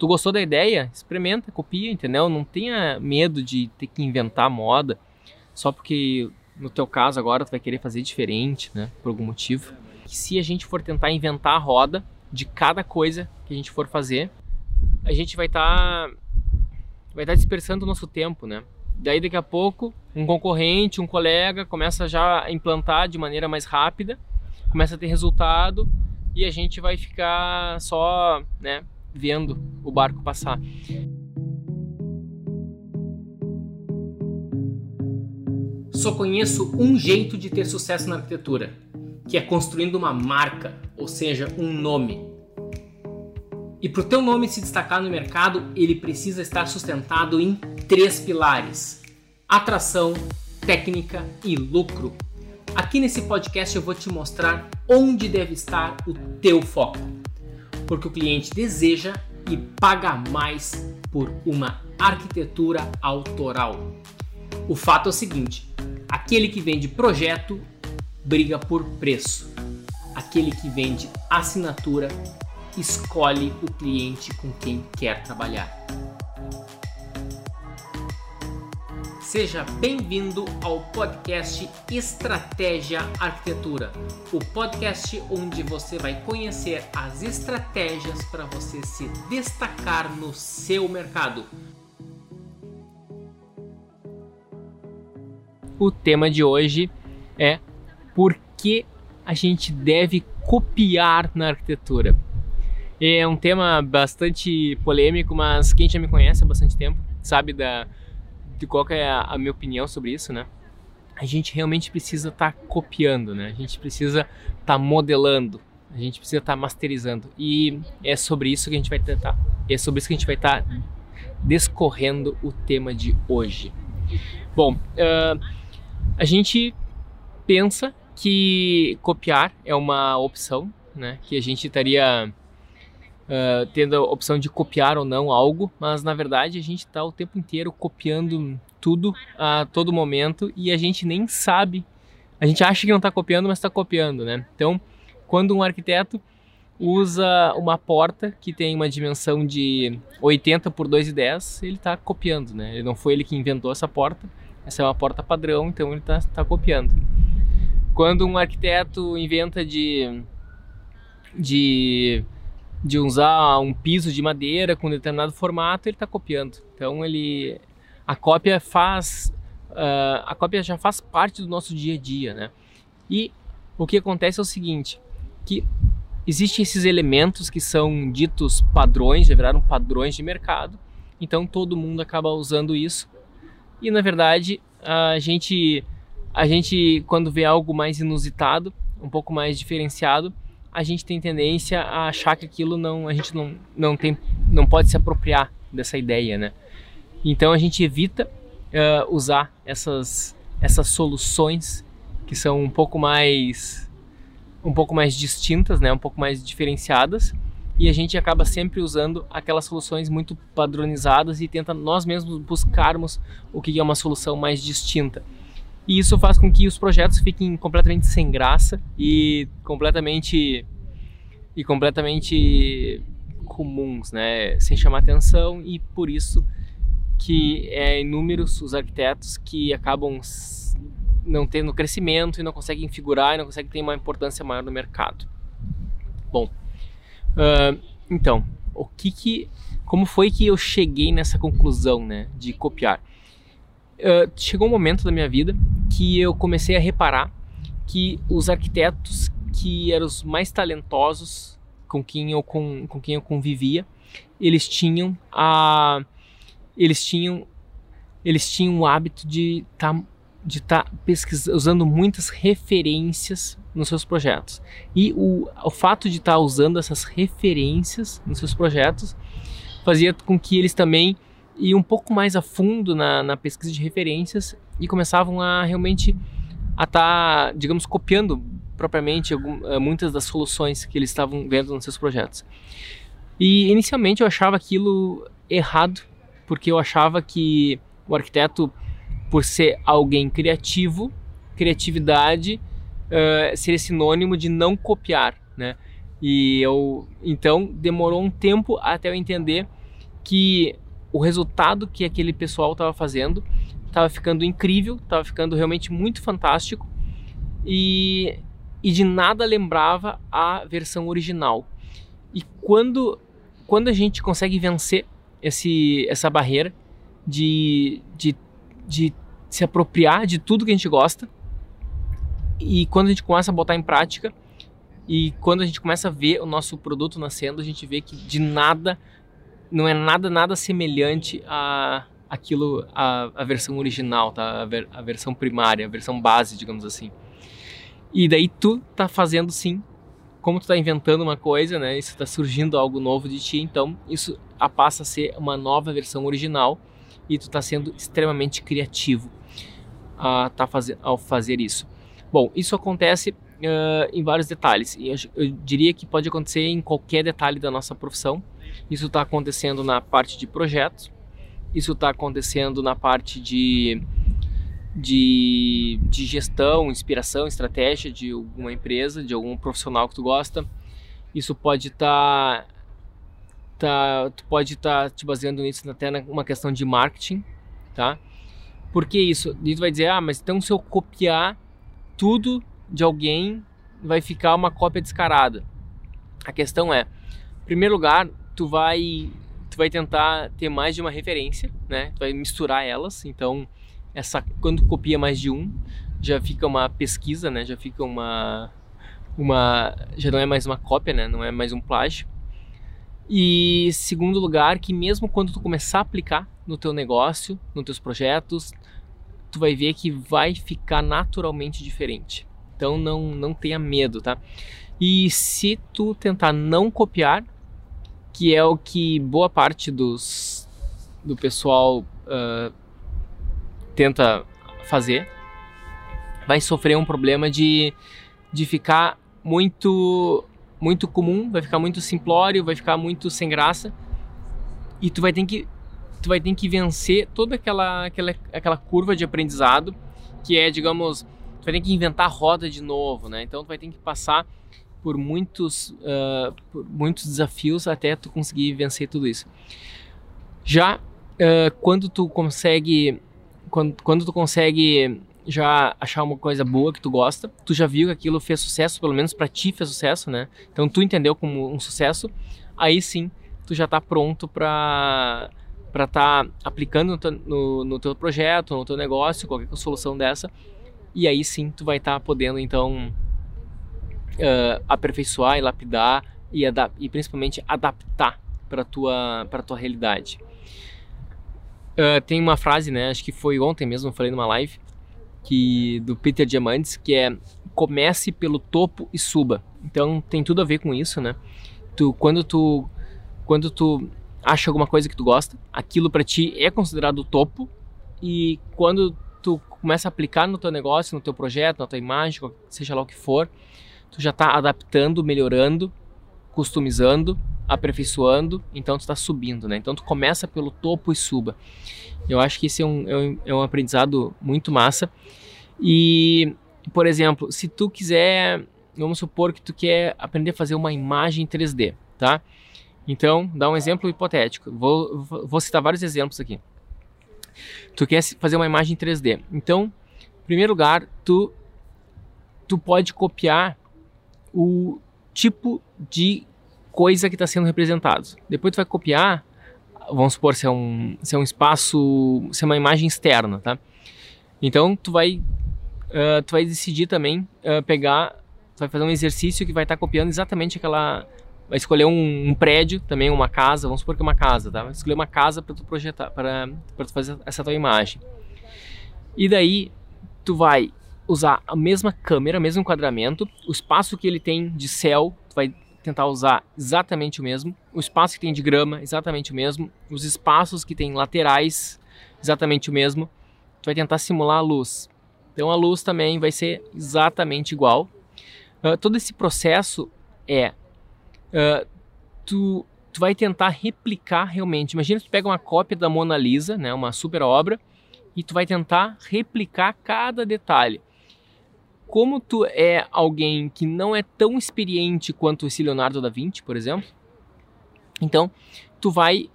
Tu gostou da ideia? Experimenta, copia, entendeu? Não tenha medo de ter que inventar moda só porque no teu caso agora tu vai querer fazer diferente, né? Por algum motivo. E se a gente for tentar inventar a roda de cada coisa que a gente for fazer, a gente vai estar tá, vai estar tá dispersando o nosso tempo, né? Daí daqui a pouco um concorrente, um colega começa já a implantar de maneira mais rápida, começa a ter resultado e a gente vai ficar só, né, vendo o barco passar. Só conheço um jeito de ter sucesso na arquitetura, que é construindo uma marca, ou seja, um nome. E para o teu nome se destacar no mercado, ele precisa estar sustentado em três pilares: atração, técnica e lucro. Aqui nesse podcast eu vou te mostrar onde deve estar o teu foco porque o cliente deseja e paga mais por uma arquitetura autoral. O fato é o seguinte: aquele que vende projeto briga por preço, aquele que vende assinatura escolhe o cliente com quem quer trabalhar. Seja bem-vindo ao podcast Estratégia Arquitetura, o podcast onde você vai conhecer as estratégias para você se destacar no seu mercado. O tema de hoje é por que a gente deve copiar na arquitetura. É um tema bastante polêmico, mas quem já me conhece há bastante tempo sabe da de qual é a, a, minha opinião sobre isso, né? A gente realmente precisa estar tá copiando, né? A gente precisa estar tá modelando, a gente precisa estar tá masterizando. E é sobre isso que a gente vai tentar, é sobre isso que a gente vai estar tá descorrendo o tema de hoje. Bom, uh, a gente pensa que copiar é uma opção, né? Que a gente estaria uh, tendo a opção de copiar ou não algo, mas na verdade a gente está o tempo inteiro copiando tudo a todo momento e a gente nem sabe. A gente acha que não está copiando, mas está copiando, né? Então, quando um arquiteto usa uma porta que tem uma dimensão de 80 por 2,10, ele está copiando, né? Ele não foi ele que inventou essa porta, essa é uma porta padrão, então ele está tá copiando. Quando um arquiteto inventa de, de de usar um piso de madeira com determinado formato, ele está copiando. Então ele a cópia faz uh, a cópia já faz parte do nosso dia a dia, né? E o que acontece é o seguinte, que existem esses elementos que são ditos padrões, já viraram padrões de mercado. Então todo mundo acaba usando isso. E na verdade a gente a gente quando vê algo mais inusitado, um pouco mais diferenciado, a gente tem tendência a achar que aquilo não a gente não, não tem não pode se apropriar dessa ideia, né? Então a gente evita uh, usar essas essas soluções que são um pouco mais um pouco mais distintas, né? Um pouco mais diferenciadas e a gente acaba sempre usando aquelas soluções muito padronizadas e tenta nós mesmos buscarmos o que é uma solução mais distinta. E isso faz com que os projetos fiquem completamente sem graça e completamente e completamente comuns, né, sem chamar atenção e por isso que é inúmeros os arquitetos que acabam não tendo crescimento e não conseguem figurar e não conseguem ter uma importância maior no mercado. Bom, uh, então, o que que, como foi que eu cheguei nessa conclusão, né, de copiar? Uh, chegou um momento da minha vida que eu comecei a reparar que os arquitetos que eram os mais talentosos com quem eu, com, com quem eu convivia, eles tinham a eles tinham eles tinham o hábito de estar tá, de tá pesquisando usando muitas referências nos seus projetos. E o, o fato de estar tá usando essas referências nos seus projetos fazia com que eles também e um pouco mais a fundo na, na pesquisa de referências e começavam a realmente a estar, tá, digamos, copiando propriamente eh, muitas das soluções que eles estavam vendo nos seus projetos. E inicialmente eu achava aquilo errado, porque eu achava que o arquiteto, por ser alguém criativo, criatividade uh, seria sinônimo de não copiar, né? E eu então demorou um tempo até eu entender que o resultado que aquele pessoal estava fazendo estava ficando incrível, estava ficando realmente muito fantástico e, e de nada lembrava a versão original. E quando, quando a gente consegue vencer esse, essa barreira de, de, de se apropriar de tudo que a gente gosta e quando a gente começa a botar em prática e quando a gente começa a ver o nosso produto nascendo, a gente vê que de nada, não é nada, nada semelhante a aquilo, a, a versão original, tá? A, ver, a versão primária, a versão base, digamos assim. E daí tu tá fazendo sim, como tu tá inventando uma coisa, né? Isso tá surgindo algo novo de ti, então isso passa a ser uma nova versão original e tu tá sendo extremamente criativo a, tá fazer, ao fazer isso. Bom, isso acontece uh, em vários detalhes. E eu, eu, diria que pode acontecer em qualquer detalhe da nossa profissão. Isso está acontecendo na parte de projetos, isso está acontecendo na parte de, de, de gestão, inspiração, estratégia de alguma empresa, de algum profissional que tu gosta. Isso pode estar. Tá, tá, tu pode estar tá te baseando nisso até numa questão de marketing, tá? Por que isso? E tu vai dizer, ah, mas então se eu copiar tudo de alguém vai ficar uma cópia descarada. A questão é, em primeiro lugar, tu vai tu vai tentar ter mais de uma referência, né? Tu vai misturar elas. Então, essa quando copia mais de um, já fica uma pesquisa, né? Já fica uma uma já não é mais uma cópia, né? Não é mais um plágio. E segundo lugar, que mesmo quando tu começar a aplicar no teu negócio, nos teus projetos, tu vai ver que vai ficar naturalmente diferente. Então não, não tenha medo, tá? E se tu tentar não copiar, que é o que boa parte dos, do pessoal uh, tenta fazer, vai sofrer um problema de, de ficar muito muito comum, vai ficar muito simplório, vai ficar muito sem graça e tu vai ter que tu vai ter que vencer toda aquela aquela, aquela curva de aprendizado que é, digamos, tu vai ter que inventar roda de novo, né? Então tu vai ter que passar por muitos, uh, por muitos desafios até tu conseguir vencer tudo isso. Já uh, quando tu consegue, quando, quando tu consegue já achar uma coisa boa que tu gosta, tu já viu que aquilo fez sucesso, pelo menos para ti fez sucesso, né? Então tu entendeu como um sucesso, aí sim tu já está pronto para para estar tá aplicando no teu, no, no teu projeto, no teu negócio, qualquer solução dessa, e aí sim tu vai estar tá podendo então uh, aperfeiçoar e lapidar e, e principalmente adaptar para tua para tua realidade. Uh, tem uma frase, né? Acho que foi ontem mesmo, falei numa live que do Peter Diamandis que é comece pelo topo e suba. Então tem tudo a ver com isso, né? Tu quando tu quando tu acha alguma coisa que tu gosta, aquilo para ti é considerado o topo e quando tu começa a aplicar no teu negócio, no teu projeto, na tua imagem, seja lá o que for, tu já está adaptando, melhorando, customizando, aperfeiçoando, então tu está subindo, né? Então tu começa pelo topo e suba. Eu acho que esse é um, é um, é um aprendizado muito massa. E, por exemplo, se tu quiser, vamos supor que tu quer aprender a fazer uma imagem 3D, tá? Então, dá um exemplo hipotético. Vou, vou citar vários exemplos aqui tu quer fazer uma imagem 3D. Então, em primeiro lugar, tu, tu pode copiar o tipo de coisa que está sendo representado. Depois tu vai copiar, vamos supor se é um, se é um espaço, se é uma imagem externa, tá? Então tu vai, uh, tu vai decidir também uh, pegar, tu vai fazer um exercício que vai estar tá copiando exatamente aquela vai escolher um, um, prédio, também uma casa, vamos supor que é uma casa, tá? Vai escolher uma casa para tu projetar, para tu fazer essa tua imagem. E daí tu vai usar a mesma câmera, o mesmo enquadramento, o espaço que ele tem de céu, tu vai tentar usar exatamente o mesmo, o espaço que tem de grama, exatamente o mesmo, os espaços que tem laterais, exatamente o mesmo. Tu vai tentar simular a luz. Então a luz também vai ser exatamente igual. Uh, todo esse processo é uh, tu, tu vai tentar replicar realmente. Imagina tu pega uma cópia da Mona Lisa, né, uma super obra, e tu vai tentar replicar cada detalhe. Como tu é alguém que não é tão experiente quanto esse Leonardo da Vinci, por exemplo, então tu vai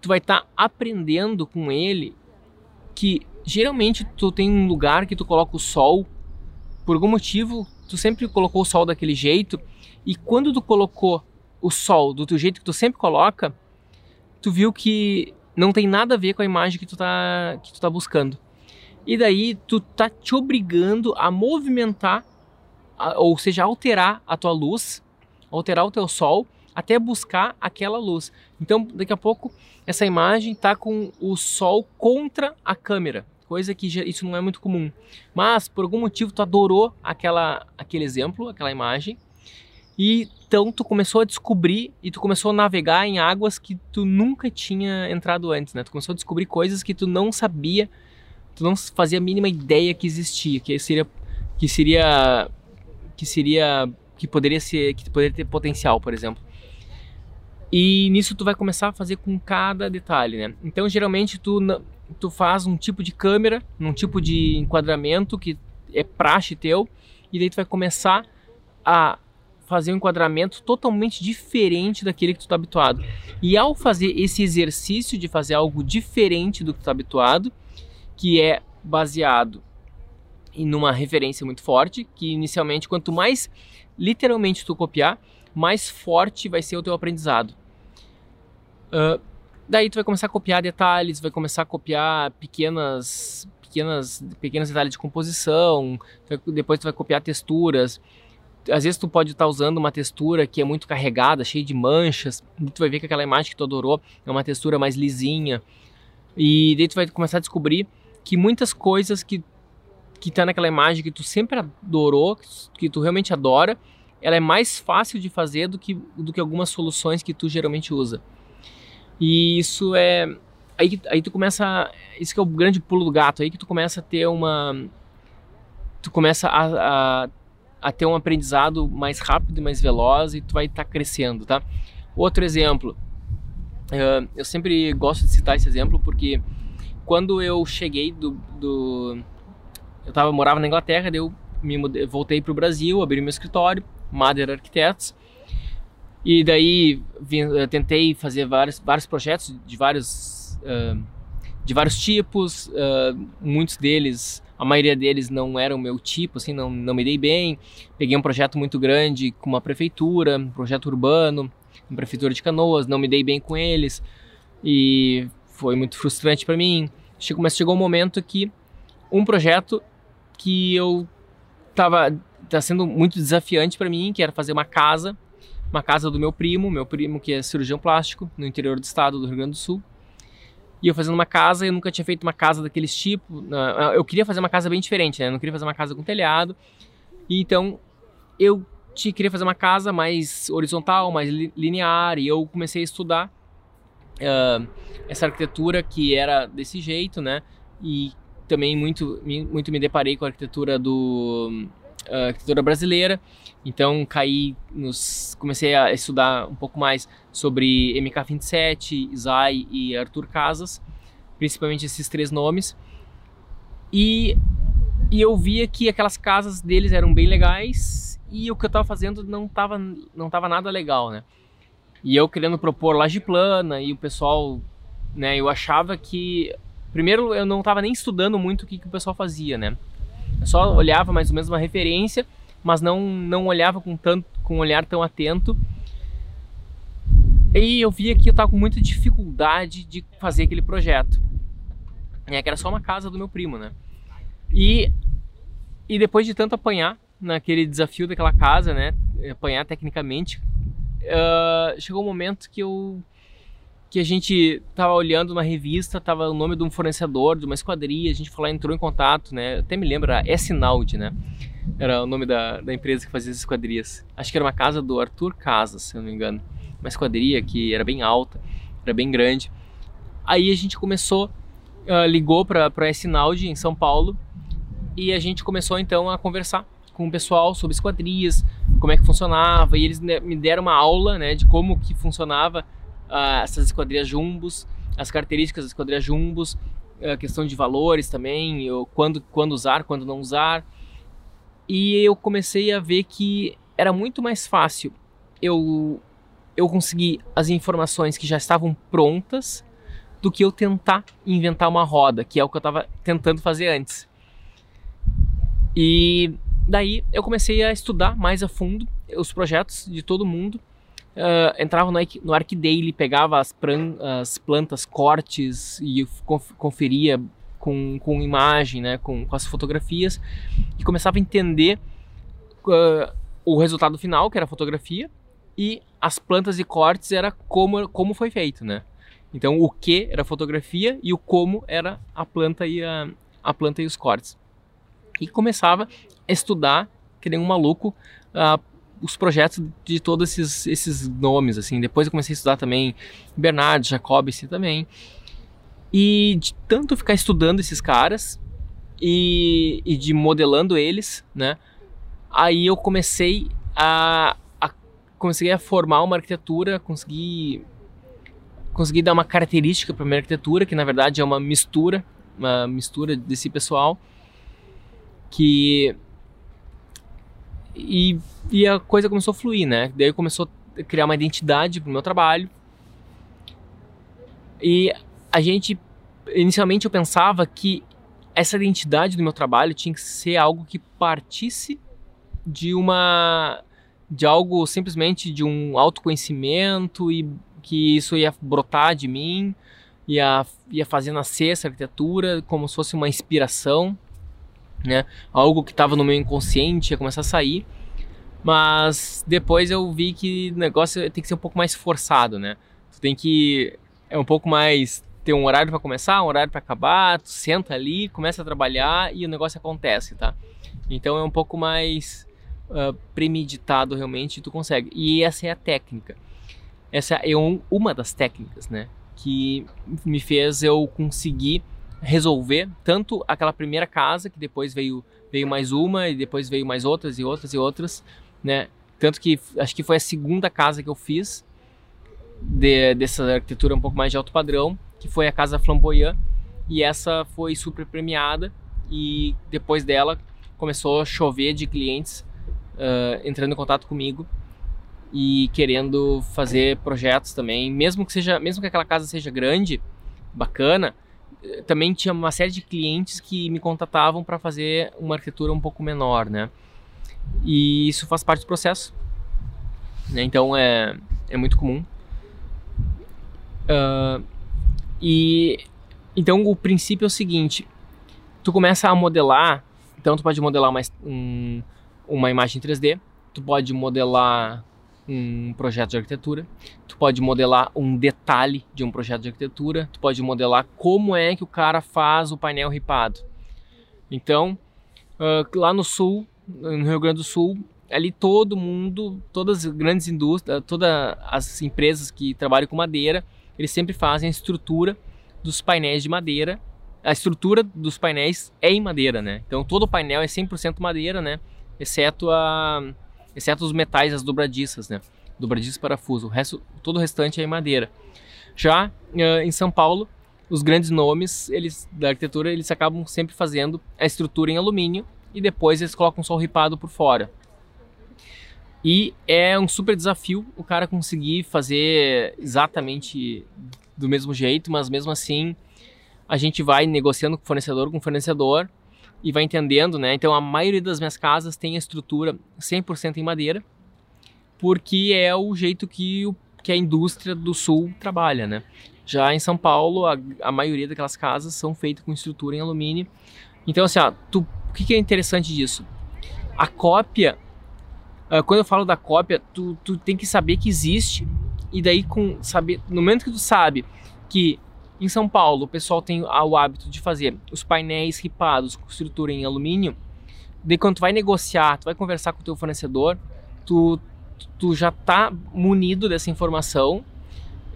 tu vai estar tá aprendendo com ele que geralmente tu tem um lugar que tu coloca o sol, por algum motivo tu sempre colocou o sol daquele jeito, e quando tu colocou o sol do teu jeito que tu sempre coloca, tu viu que não tem nada a ver com a imagem que tu tá, que tu tá buscando. E daí tu tá te obrigando a movimentar, ou seja, alterar a tua luz, alterar o teu sol até buscar aquela luz. Então, daqui a pouco essa imagem tá com o sol contra a câmera, coisa que já, isso não é muito comum. Mas por algum motivo tu adorou aquela aquele exemplo, aquela imagem. E então tu começou a descobrir e tu começou a navegar em águas que tu nunca tinha entrado antes, né? Tu começou a descobrir coisas que tu não sabia tu não fazia a mínima ideia que existia, que seria que seria que seria que poderia ser que poderia ter potencial, por exemplo. E nisso tu vai começar a fazer com cada detalhe, né? Então geralmente tu tu faz um tipo de câmera, um tipo de enquadramento que é praxe teu, e daí tu vai começar a fazer um enquadramento totalmente diferente daquele que tu está habituado. E ao fazer esse exercício de fazer algo diferente do que tu está habituado, que é baseado em uma referência muito forte, que inicialmente quanto mais literalmente tu copiar, mais forte vai ser o teu aprendizado. Uh, daí tu vai começar a copiar detalhes, vai começar a copiar pequenas, pequenas, pequenos detalhes de composição, depois tu vai copiar texturas. Às vezes tu pode estar usando uma textura que é muito carregada, cheia de manchas, e tu vai ver que aquela imagem que tu adorou é uma textura mais lisinha. E daí tu vai começar a descobrir que muitas coisas que que tá naquela imagem que tu sempre adorou, que tu realmente adora, ela é mais fácil de fazer do que, do que algumas soluções que tu geralmente usa. E isso é aí aí tu começa, isso que é o grande pulo do gato, aí que tu começa a ter uma tu começa a, a, a ter um aprendizado mais rápido e mais veloz e tu vai estar tá crescendo, tá? Outro exemplo, eu sempre gosto de citar esse exemplo porque quando eu cheguei do, do eu tava morava na Inglaterra, daí eu me mudei, voltei para o Brasil, abri meu escritório, Mother Architects, e daí vim, tentei fazer vários, vários projetos de vários uh, de vários tipos, uh, muitos deles, a maioria deles não eram meu tipo, assim, não, não me dei bem. Peguei um projeto muito grande com uma prefeitura, um projeto urbano, uma prefeitura de Canoas, não me dei bem com eles e foi muito frustrante para mim. Chegou, mas chegou um momento que um projeto que eu tava tá sendo muito desafiante para mim, que era fazer uma casa, uma casa do meu primo, meu primo que é cirurgião plástico no interior do estado do Rio Grande do Sul. E eu fazendo uma casa, eu nunca tinha feito uma casa daqueles tipo. Eu queria fazer uma casa bem diferente, né? Eu não queria fazer uma casa com telhado. E então eu queria fazer uma casa mais horizontal, mais linear, e eu comecei a estudar essa arquitetura que era desse jeito, né? E também muito, muito me deparei com a arquitetura do a arquitetura brasileira. Então caí nos, comecei a estudar um pouco mais sobre MK27, Zay e Arthur Casas, principalmente esses três nomes. E, e eu via que aquelas casas deles eram bem legais e o que eu estava fazendo não estava não tava nada legal, né? E eu querendo propor laje plana e o pessoal, né, eu achava que primeiro eu não estava nem estudando muito o que, que o pessoal fazia, né? Eu só olhava mais ou menos uma referência, mas não não olhava com tanto com um olhar tão atento. E eu via que eu estava com muita dificuldade de fazer aquele projeto. É, que era só uma casa do meu primo, né? E e depois de tanto apanhar naquele desafio daquela casa, né? Apanhar tecnicamente, uh, chegou um momento que eu que a gente tava olhando uma revista, tava o nome de um fornecedor, de uma esquadria, a gente falou, entrou em contato, né? Eu até me lembro, era S-Naud, né? Era o nome da, da empresa que fazia as esquadrias. Acho que era uma casa do Arthur Casas, se eu não me engano. Uma esquadria que era bem alta, era bem grande. Aí a gente começou, uh, ligou para a S-Naud em São Paulo e a gente começou então a conversar com o pessoal sobre esquadrias, como é que funcionava, e eles me deram uma aula né, de como que funcionava uh, essas esquadrias jumbos, as características das esquadrias jumbos, a questão de valores também, eu, quando, quando usar, quando não usar. E eu comecei a ver que era muito mais fácil eu, eu conseguir as informações que já estavam prontas do que eu tentar inventar uma roda, que é o que eu estava tentando fazer antes. E daí eu comecei a estudar mais a fundo os projetos de todo mundo. Uh, entrava no, no ArcDaily, pegava as, pran, as, plantas, cortes e conferia com, com imagem, né, com, com as fotografias e começava a entender uh, o resultado final, que era a fotografia, e as plantas e cortes era como, como foi feito, né? Então o que era fotografia e o como era a planta e a, a planta e os cortes. E começava a estudar, que nem um maluco, uh, os projetos de todos esses, esses nomes, assim. Depois eu comecei a estudar também Bernard, Jacobs também. E de tanto ficar estudando esses caras e, e de modelando eles, né? Aí eu comecei a, a comecei a formar uma arquitetura, consegui consegui dar uma característica para minha arquitetura, que na verdade é uma mistura, uma mistura desse pessoal que e, e a coisa começou a fluir, né? Daí começou a criar uma identidade pro meu trabalho. E a gente inicialmente eu pensava que essa identidade do meu trabalho tinha que ser algo que partisse de uma de algo simplesmente de um autoconhecimento e que isso ia brotar de mim, ia, ia fazer nascer essa arquitetura como se fosse uma inspiração né? Algo que estava no meu inconsciente ia começar a sair. Mas depois eu vi que o negócio tem que ser um pouco mais forçado, né? Tu tem que é um pouco mais ter um horário para começar, um horário para acabar, tu senta ali, começa a trabalhar e o negócio acontece, tá? Então é um pouco mais uh, premeditado realmente, tu consegue. E essa é a técnica. Essa é um, uma das técnicas, né? Que me fez eu conseguir resolver tanto aquela primeira casa, que depois veio, veio mais uma, e depois veio mais outras e outras e outras, né? Tanto que acho que foi a segunda casa que eu fiz de, dessa arquitetura um pouco mais de alto padrão, que foi a Casa Flamboyant, e essa foi super premiada, e depois dela começou a chover de clientes uh, entrando em contato comigo e querendo fazer projetos também, mesmo que seja, mesmo que aquela casa seja grande, bacana, também tinha uma série de clientes que me contatavam para fazer uma arquitetura um pouco menor, né? E isso faz parte do processo, né? Então é, é muito comum. Uh, e então o princípio é o seguinte: tu começa a modelar, então tu pode modelar mais um, uma imagem 3D, tu pode modelar um projeto de arquitetura, tu pode modelar um detalhe de um projeto de arquitetura, tu pode modelar como é que o cara faz o painel ripado. Então, uh, lá no sul, no Rio Grande do Sul, ali todo mundo, todas as grandes indústrias, todas as empresas que trabalham com madeira, eles sempre fazem a estrutura dos painéis de madeira. A estrutura dos painéis é em madeira, né? Então todo painel é 100% madeira, né? Exceto a exceto os metais, as dobradiças, né? Dobradiças parafuso. O resto, todo o restante é em madeira. Já uh, em São Paulo, os grandes nomes eles, da arquitetura eles acabam sempre fazendo a estrutura em alumínio e depois eles colocam o ripado por fora. E é um super desafio o cara conseguir fazer exatamente do mesmo jeito, mas mesmo assim a gente vai negociando com fornecedor com fornecedor e vai entendendo, né? Então a maioria das minhas casas tem a estrutura 100% em madeira, porque é o jeito que, o, que a indústria do sul trabalha, né? Já em São Paulo, a, a maioria daquelas casas são feitas com estrutura em alumínio. Então, assim, ó, tu, o que, que é interessante disso? A cópia, uh, quando eu falo da cópia, tu, tu tem que saber que existe, e daí com saber, no momento que tu sabe que em São Paulo, o pessoal tem o hábito de fazer os painéis ripados com estrutura em alumínio. De quando tu vai negociar, tu vai conversar com o teu fornecedor, tu, tu já tá munido dessa informação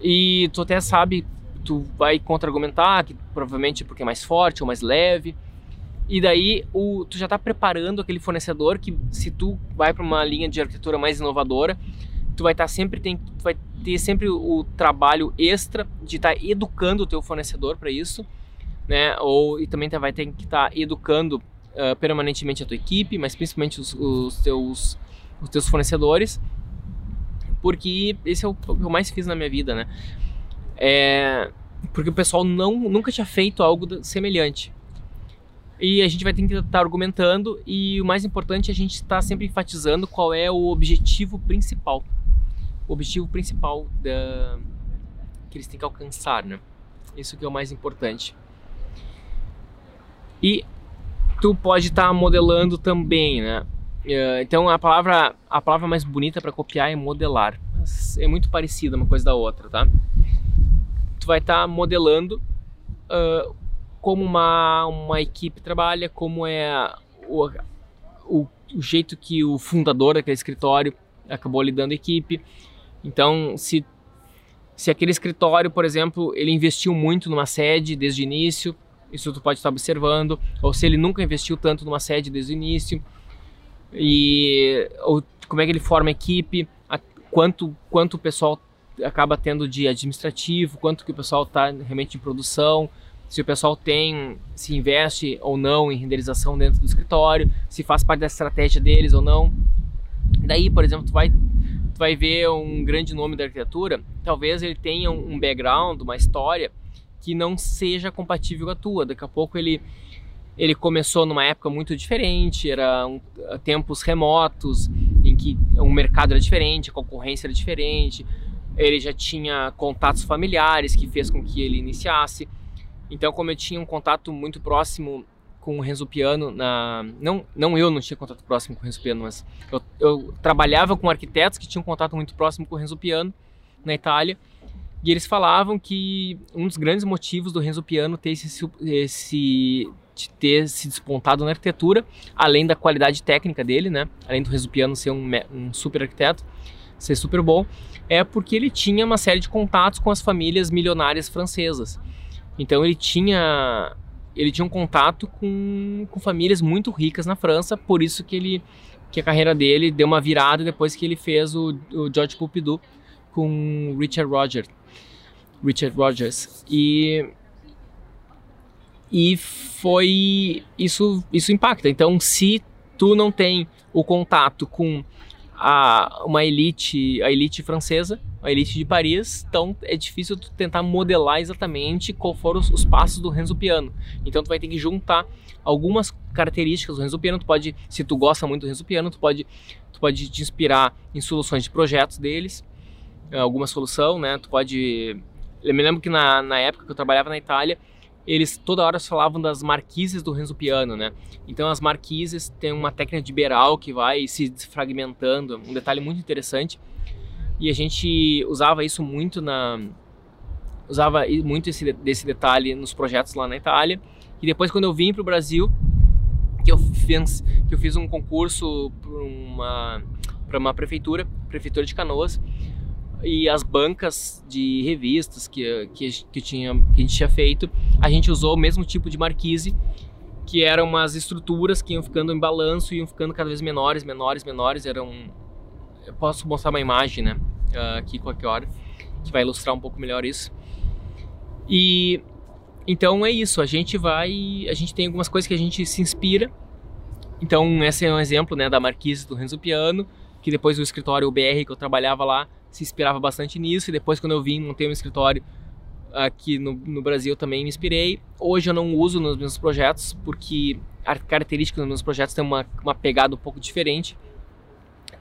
e tu até sabe, tu vai contra-argumentar, que provavelmente é porque é mais forte ou mais leve. E daí o, tu já está preparando aquele fornecedor que se tu vai para uma linha de arquitetura mais inovadora, tu vai estar tá sempre tem, vai ter sempre o trabalho extra de estar tá educando o teu fornecedor para isso, né? Ou e também tá, vai ter que estar tá educando uh, permanentemente a tua equipe, mas principalmente os, os, teus os teus fornecedores, porque esse é o que eu mais fiz na minha vida, né? É, porque o pessoal não, nunca tinha feito algo semelhante. E a gente vai ter que estar argumentando e o mais importante é a gente estar tá sempre enfatizando qual é o objetivo principal. O objetivo principal da... que eles têm que alcançar, né? Isso que é o mais importante. E tu pode estar tá modelando também, né? Eh, então a palavra a palavra mais bonita para copiar é modelar. Mas é muito parecida uma coisa da outra, tá? Tu vai estar tá modelando uh, como uma, uma equipe trabalha, como é o, o, o, jeito que o fundador daquele escritório acabou lidando a equipe. Então, se, se aquele escritório, por exemplo, ele investiu muito numa sede desde o início, isso tu pode estar observando, ou se ele nunca investiu tanto numa sede desde o início, e ou como é que ele forma a equipe, a, quanto, quanto o pessoal acaba tendo de administrativo, quanto que o pessoal está realmente em produção, se o pessoal tem, se investe ou não em renderização dentro do escritório, se faz parte da estratégia deles ou não. Daí, por exemplo, tu vai, tu vai ver um grande nome da arquitetura, talvez ele tenha um background, uma história que não seja compatível com a tua. Daqui a pouco ele ele começou numa época muito diferente, eram tempos remotos em que o mercado era diferente, a concorrência era diferente, ele já tinha contatos familiares que fez com que ele iniciasse. Então, como eu tinha um contato muito próximo com o Renzo Piano, na... não, não eu não tinha contato próximo com o Renzo Piano, mas eu, eu trabalhava com arquitetos que tinham contato muito próximo com o Renzo Piano na Itália, e eles falavam que um dos grandes motivos do Renzo Piano ter esse, esse ter se despontado na arquitetura, além da qualidade técnica dele, né? Além do Renzo Piano ser um, um super arquiteto, ser super bom, é porque ele tinha uma série de contatos com as famílias milionárias francesas. Então ele tinha ele tinha um contato com, com famílias muito ricas na França, por isso que ele que a carreira dele deu uma virada depois que ele fez o, o George Pompidou com Richard Rogers. Richard Rogers. E e foi isso isso impacta. Então, se tu não tem o contato com a, uma elite, a elite francesa, a elite de Paris, então é difícil tu tentar modelar exatamente qual foram os, os, passos do Renzo Piano. Então tu vai ter que juntar algumas características do Renzo Piano, tu pode, se tu gosta muito do Renzo Piano, tu pode, tu pode te inspirar em soluções de projetos deles, alguma solução, né? Tu pode... Eu me lembro que na, na época que eu trabalhava na Itália, eles toda hora falavam das marquises do Renzo Piano, né? Então as marquises têm uma técnica de Beral que vai se desfragmentando, um detalhe muito interessante. E a gente usava isso muito na usava muito esse desse detalhe nos projetos lá na Itália. E depois quando eu vim para o Brasil, que eu fiz que eu fiz um concurso para uma para uma prefeitura, prefeitura de Canoas, e as bancas de revistas que, que, que, tinha, que a gente tinha feito, a gente usou o mesmo tipo de marquise, que eram umas estruturas que iam ficando em balanço e iam ficando cada vez menores, menores, menores. Eram. Eu posso mostrar uma imagem, né? Uh, aqui qualquer hora, que vai ilustrar um pouco melhor isso. E então é isso, a gente vai. A gente tem algumas coisas que a gente se inspira. Então, esse é um exemplo né, da marquise do Renzo Piano, que depois o escritório BR que eu trabalhava lá se inspirava bastante nisso. E depois, quando eu vim, montei um escritório aqui no, no Brasil, também me inspirei. Hoje eu não uso nos meus projetos, porque a característica dos meus projetos tem uma, uma pegada um pouco diferente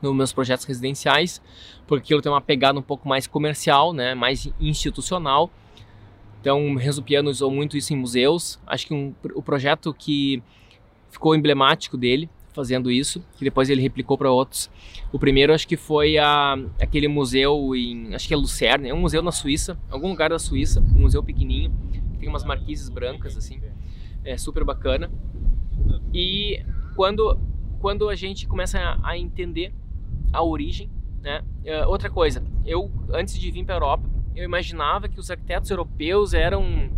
nos meus projetos residenciais, porque eu tenho uma pegada um pouco mais comercial, né, mais institucional. Então, o Renzo Piano usou muito isso em museus. Acho que um, o projeto que ficou emblemático dele fazendo isso, que depois ele replicou para outros. O primeiro acho que foi a, aquele museu em, acho que é Lucerne, é um museu na Suíça, algum lugar da Suíça, um museu pequenininho, tem umas marquises brancas assim, é super bacana. E quando quando a gente começa a, a entender a origem, né? É, outra coisa, eu antes de vir para a Europa, eu imaginava que os arquitetos europeus eram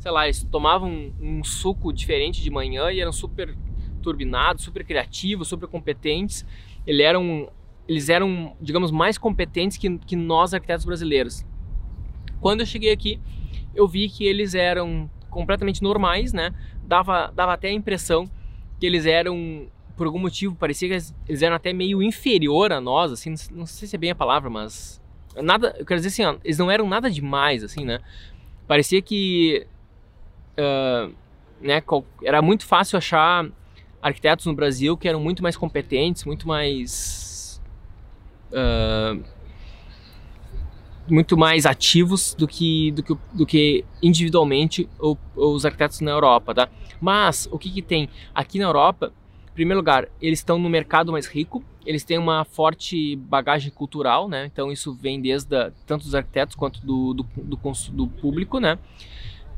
sei lá, eles tomavam um, um suco diferente de manhã e eram super turbinados, super criativos, super competentes. Eles eram, eles eram, digamos, mais competentes que, que nós arquitetos brasileiros. Quando eu cheguei aqui, eu vi que eles eram completamente normais, né? Dava, dava até a impressão que eles eram, por algum motivo, parecia que eles eram até meio inferior a nós, assim, não sei se é bem a palavra, mas nada, eu quero dizer assim, ó, eles não eram nada demais, assim, né? Parecia que uh, né, era muito fácil achar arquitetos no Brasil que eram muito mais competentes, muito mais uh, muito mais ativos do que do que, do que individualmente os arquitetos na Europa, tá? Mas o que, que tem aqui na Europa? Em primeiro lugar, eles estão no mercado mais rico, eles têm uma forte bagagem cultural, né? Então isso vem desde a, tanto dos arquitetos quanto do, do, do, do público, né?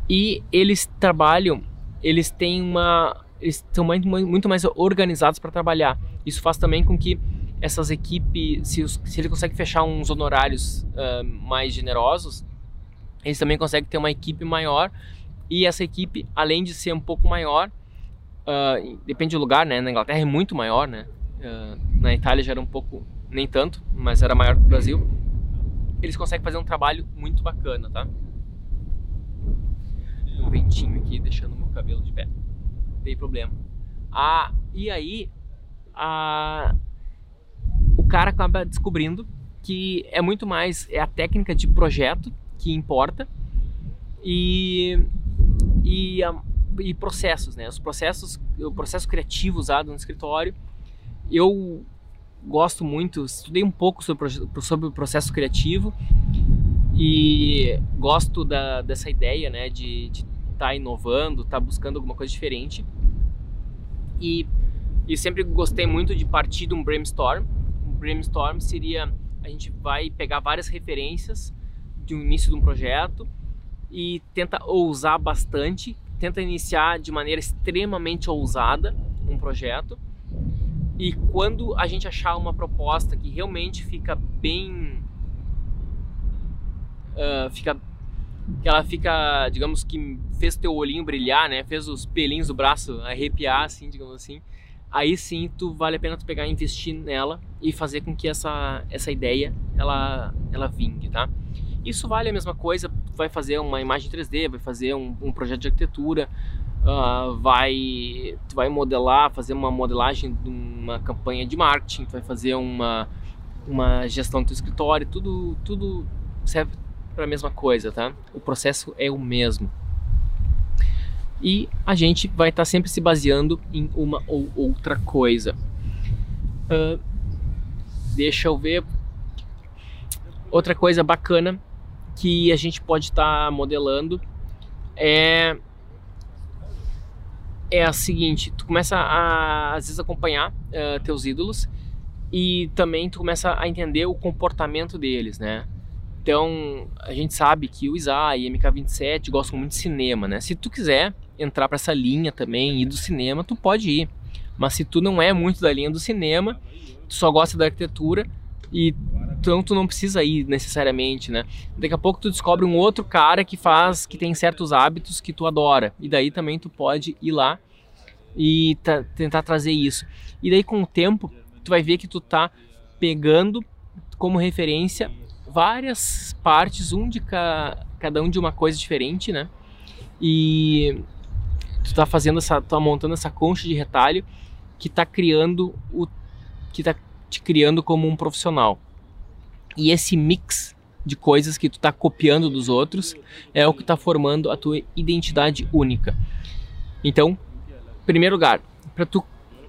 E eles trabalham, eles têm uma, eles são muito, mais organizados para trabalhar. Isso faz também com que essas equipes, se, se ele consegue fechar uns honorários uh, mais generosos, eles também conseguem ter uma equipe maior e essa equipe, além de ser um pouco maior, uh, depende do lugar, né? Na Inglaterra é muito maior, né? Uh, na Itália já era um pouco, nem tanto, mas era maior que o Brasil. Eles conseguem fazer um trabalho muito bacana, tá? Um ventinho aqui deixando meu cabelo de pé. Não tem problema. Ah, e aí, a, o cara acaba descobrindo que é muito mais é a técnica de projeto que importa e e, a, e processos, né? Os processos, o processo criativo usado no escritório, eu gosto muito, estudei um pouco sobre, sobre o processo criativo e gosto da, dessa ideia, né, de estar tá inovando, estar tá buscando alguma coisa diferente. E, e sempre gostei muito de partir de um brainstorm. Um brainstorm seria a gente vai pegar várias referências de um início de um projeto e tenta ousar bastante, tenta iniciar de maneira extremamente ousada um projeto. E quando a gente achar uma proposta que realmente fica bem. Uh, fica. que ela fica, digamos que fez teu olhinho brilhar, né? Fez os pelinhos do braço arrepiar, assim, digamos assim. Aí sim, tu vale a pena tu pegar e investir nela e fazer com que essa, essa ideia ela, ela vingue, tá? Isso vale a mesma coisa, vai fazer uma imagem 3D, vai fazer um, um projeto de arquitetura, uh, vai, vai modelar, fazer uma modelagem de uma campanha de marketing, vai fazer uma, uma gestão do teu escritório, tudo, tudo serve para a mesma coisa, tá? O processo é o mesmo. E a gente vai estar tá sempre se baseando em uma ou outra coisa. Uh, deixa eu ver. Outra coisa bacana que a gente pode estar tá modelando é é a seguinte, tu começa a às vezes acompanhar uh, teus ídolos e também tu começa a entender o comportamento deles, né? Então, a gente sabe que o Isai e MK27 gostam muito de cinema, né? Se tu quiser entrar para essa linha também e do cinema, tu pode ir. Mas se tu não é muito da linha do cinema, tu só gosta da arquitetura e então tu não precisa ir necessariamente, né? Daqui a pouco tu descobre um outro cara que faz, que tem certos hábitos que tu adora. E daí também tu pode ir lá e tentar trazer isso. E daí com o tempo, tu vai ver que tu tá pegando como referência várias partes, um de ca, cada um de uma coisa diferente, né? E tu tá fazendo essa, tá montando essa concha de retalho que tá criando o que tá te criando como um profissional. E esse mix de coisas que tu está copiando dos outros é o que está formando a tua identidade única. Então, primeiro lugar, para tu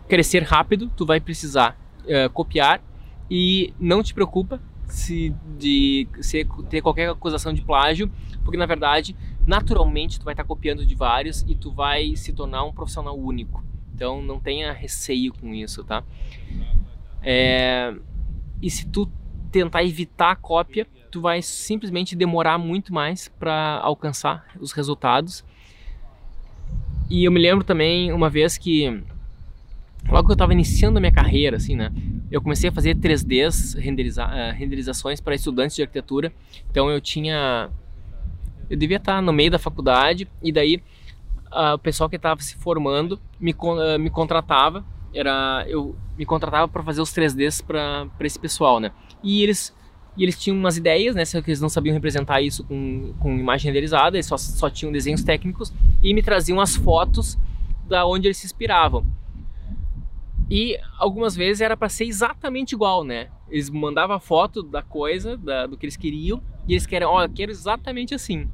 crescer rápido, tu vai precisar uh, copiar e não te preocupa se de se ter qualquer acusação de plágio, porque na verdade, naturalmente tu vai estar tá copiando de vários e tu vai se tornar um profissional único. Então não tenha receio com isso, tá? É, e se tu tentar evitar a cópia, tu vai simplesmente demorar muito mais para alcançar os resultados. E eu me lembro também uma vez que logo que eu estava iniciando a minha carreira, assim, né? Eu comecei a fazer 3Ds, renderiza uh, renderizações para estudantes de arquitetura. Então eu tinha eu devia estar no meio da faculdade e daí uh, o pessoal que estava se formando me, uh, me contratava era eu me contratava para fazer os 3Ds para esse pessoal, né? E eles e eles tinham umas ideias, né? Só que eles não sabiam representar isso com, com imagem renderizada, eles só, só tinham desenhos técnicos e me traziam as fotos da onde eles se inspiravam. E algumas vezes era para ser exatamente igual, né? Eles mandavam a foto da coisa, da, do que eles queriam, e eles oh, eu quero exatamente assim.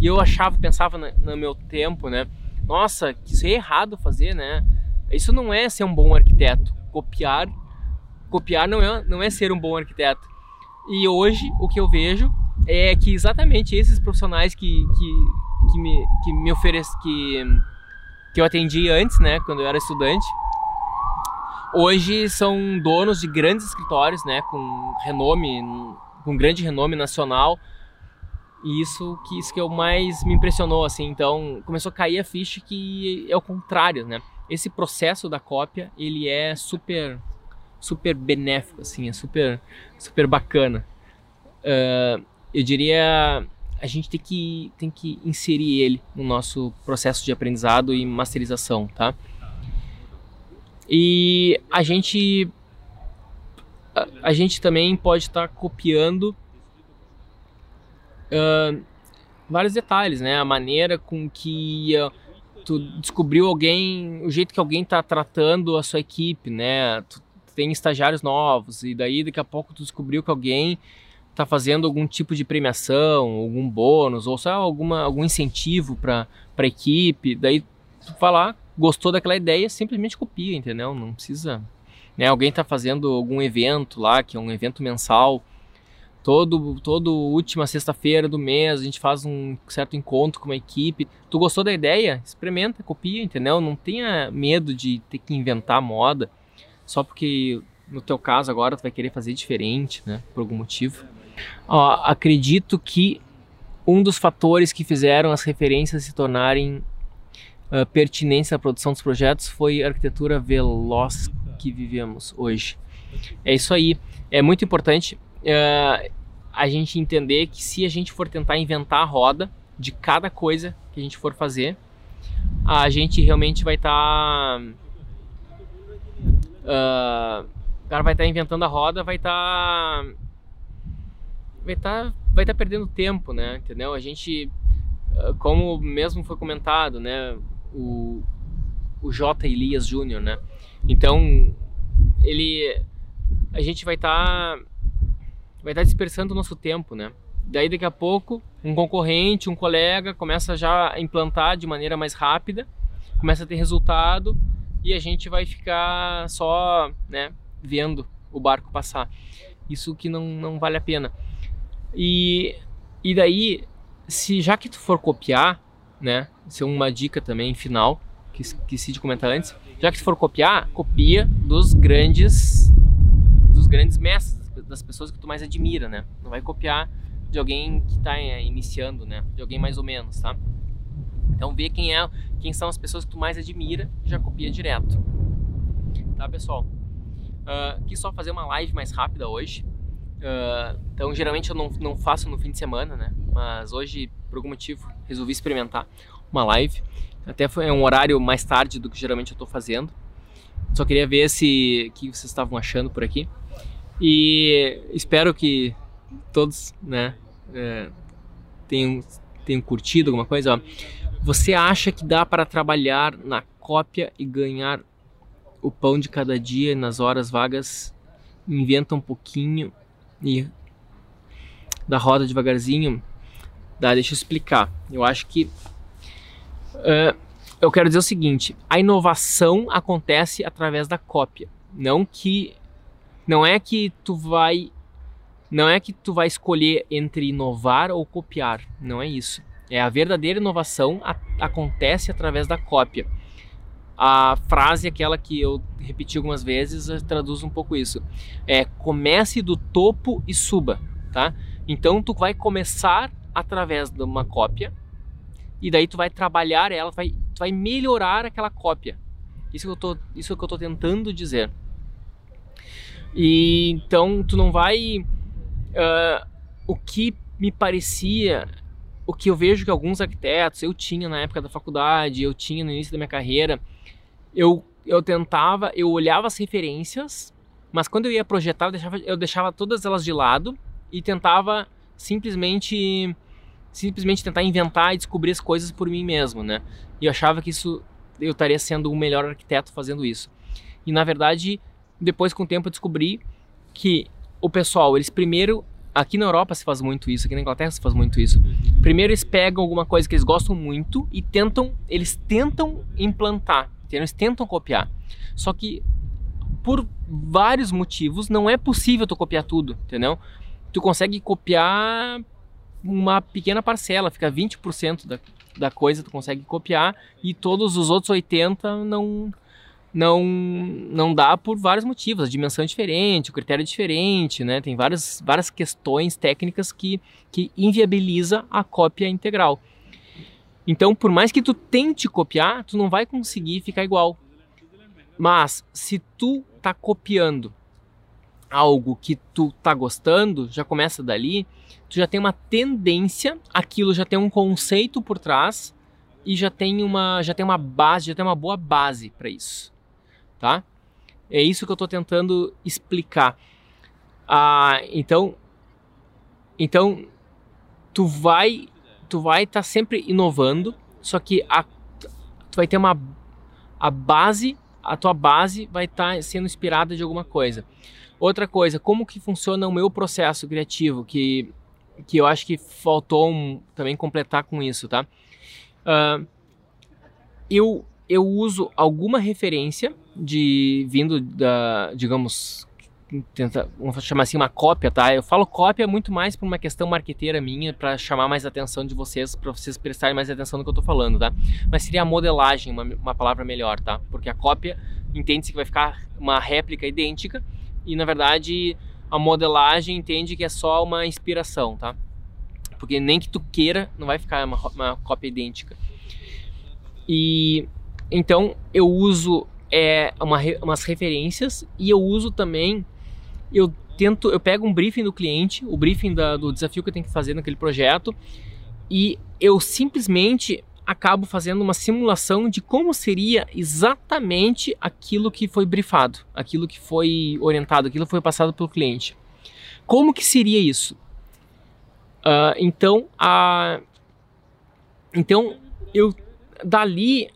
E eu achava, pensava no, no meu tempo, né? Nossa, isso é errado fazer, né? Isso não é ser um bom arquiteto. Copiar, copiar não é, não é ser um bom arquiteto. E hoje o que eu vejo é que exatamente esses profissionais que, que, que me, que me oferecem, que, que eu atendi antes, né, quando eu era estudante, hoje são donos de grandes escritórios, né, com renome, com grande renome nacional. E isso que isso que eu mais me impressionou assim, então começou a cair a ficha que é o contrário, né? Esse processo da cópia, ele é super super benéfico, assim, é super, super bacana. Uh, eu diria, a gente tem que, tem que inserir ele no nosso processo de aprendizado e masterização, tá? E a gente, a, a gente também pode estar tá copiando uh, vários detalhes, né? A maneira com que uh, tu descobriu alguém, o jeito que alguém está tratando a sua equipe, né? Tu tem estagiários novos e daí daqui a pouco tu descobriu que alguém está fazendo algum tipo de premiação, algum bônus ou só alguma, algum incentivo para a equipe, daí tu falar, gostou daquela ideia, simplesmente copia, entendeu? Não precisa, né? Alguém está fazendo algum evento lá, que é um evento mensal, todo todo última sexta-feira do mês a gente faz um certo encontro com uma equipe. Tu gostou da ideia? Experimenta, copia, entendeu? Não tenha medo de ter que inventar moda só porque no teu caso agora tu vai querer fazer diferente, né, por algum motivo. Ó, acredito que um dos fatores que fizeram as referências se tornarem uh, pertinentes à produção dos projetos foi a arquitetura veloz que vivemos hoje. É isso aí. É muito importante uh, a gente entender que se a gente for tentar inventar a roda de cada coisa que a gente for fazer, a gente realmente vai estar tá Uh, o cara vai estar tá inventando a roda, vai estar. Tá, vai estar. Tá, vai tá perdendo tempo, né? Entendeu? A gente. Uh, como mesmo foi comentado, né? O, o J. Elias Jr., né? Então, ele. A gente vai estar. Tá, vai estar tá dispersando o nosso tempo, né? Daí daqui a pouco, um concorrente, um colega começa já a implantar de maneira mais rápida, começa a ter resultado e a gente vai ficar só, né, vendo o barco passar. Isso que não, não vale a pena. E, e daí, se já que tu for copiar, né, isso é uma dica também final, que esqueci de comentar antes, já que tu for copiar, copia dos grandes dos grandes mestres, das pessoas que tu mais admira, né? Não vai copiar de alguém que está é, iniciando, né? De alguém mais ou menos, tá? Então vê quem é, quem são as pessoas que tu mais admira, já copia direto. Tá, pessoal? Uh, quis só fazer uma live mais rápida hoje. Uh, então geralmente eu não, não faço no fim de semana, né? Mas hoje, por algum motivo, resolvi experimentar uma live. Até foi um horário mais tarde do que geralmente eu estou fazendo. Só queria ver se que vocês estavam achando por aqui. E espero que todos, né, é, tenham, tenham curtido alguma coisa. Ó. Você acha que dá para trabalhar na cópia e ganhar o pão de cada dia nas horas vagas? Inventa um pouquinho e da roda devagarzinho. Dá, deixa eu explicar. Eu acho que uh, eu quero dizer o seguinte: a inovação acontece através da cópia. Não que não é que tu vai não é que tu vai escolher entre inovar ou copiar. Não é isso. É a verdadeira inovação a, acontece através da cópia. A frase aquela que eu repeti algumas vezes eh, traduz um pouco isso. É comece do topo e suba, tá? Então tu vai começar através de uma cópia e daí tu vai trabalhar ela, vai, tu vai melhorar aquela cópia. Isso que eu tô, isso que eu tô tentando dizer. E então tu não vai uh, o que me parecia o que eu vejo que alguns arquitetos, eu tinha na época da faculdade, eu tinha no início da minha carreira, eu, eu tentava, eu olhava as referências, mas quando eu ia projetar, eu deixava, eu deixava todas elas de lado e tentava simplesmente simplesmente tentar inventar e descobrir as coisas por mim mesmo, né? E eu achava que isso eu estaria sendo o melhor arquiteto fazendo isso. E na verdade, depois com o tempo eu descobri que o pessoal, eles primeiro aqui na Europa se faz muito isso, aqui na Inglaterra se faz muito isso. Primeiro eles pegam alguma coisa que eles gostam muito e tentam, eles tentam implantar, entendeu? eles tentam copiar. Só que por vários motivos não é possível tu copiar tudo, entendeu? Tu consegue copiar uma pequena parcela, fica 20% da, da coisa tu consegue copiar e todos os outros 80 não não não dá por vários motivos, a dimensão é diferente, o critério é diferente, né? Tem várias várias questões técnicas que que inviabiliza a cópia integral. Então, por mais que tu tente copiar, tu não vai conseguir ficar igual. Mas se tu tá copiando algo que tu tá gostando, já começa dali, tu já tem uma tendência, aquilo já tem um conceito por trás e já tem uma já tem uma base, já tem uma boa base para isso, tá? É isso que eu estou tentando explicar. Ah, então, então tu vai tu vai estar tá sempre inovando, só que a, tu vai ter uma a base, a tua base vai estar tá sendo inspirada de alguma coisa. Outra coisa, como que funciona o meu processo criativo, que, que eu acho que faltou um, também completar com isso, tá? Uh, eu, eu uso alguma referência de vindo da, digamos, tenta, vamos chamar assim, uma cópia, tá? Eu falo cópia muito mais por uma questão marqueteira minha, para chamar mais atenção de vocês, para vocês prestarem mais atenção no que eu tô falando, tá? Mas seria a modelagem, uma, uma palavra melhor, tá? Porque a cópia entende-se que vai ficar uma réplica idêntica, e na verdade a modelagem entende que é só uma inspiração, tá? Porque nem que tu queira, não vai ficar uma, uma cópia idêntica. E então eu uso é, uma, umas referências e eu uso também, eu tento, eu pego um briefing do cliente, o briefing da, do desafio que eu tenho que fazer naquele projeto e eu simplesmente acabo fazendo uma simulação de como seria exatamente aquilo que foi briefado, aquilo que foi orientado, aquilo que foi passado pelo cliente. Como que seria isso? Uh, então, a, então eu dali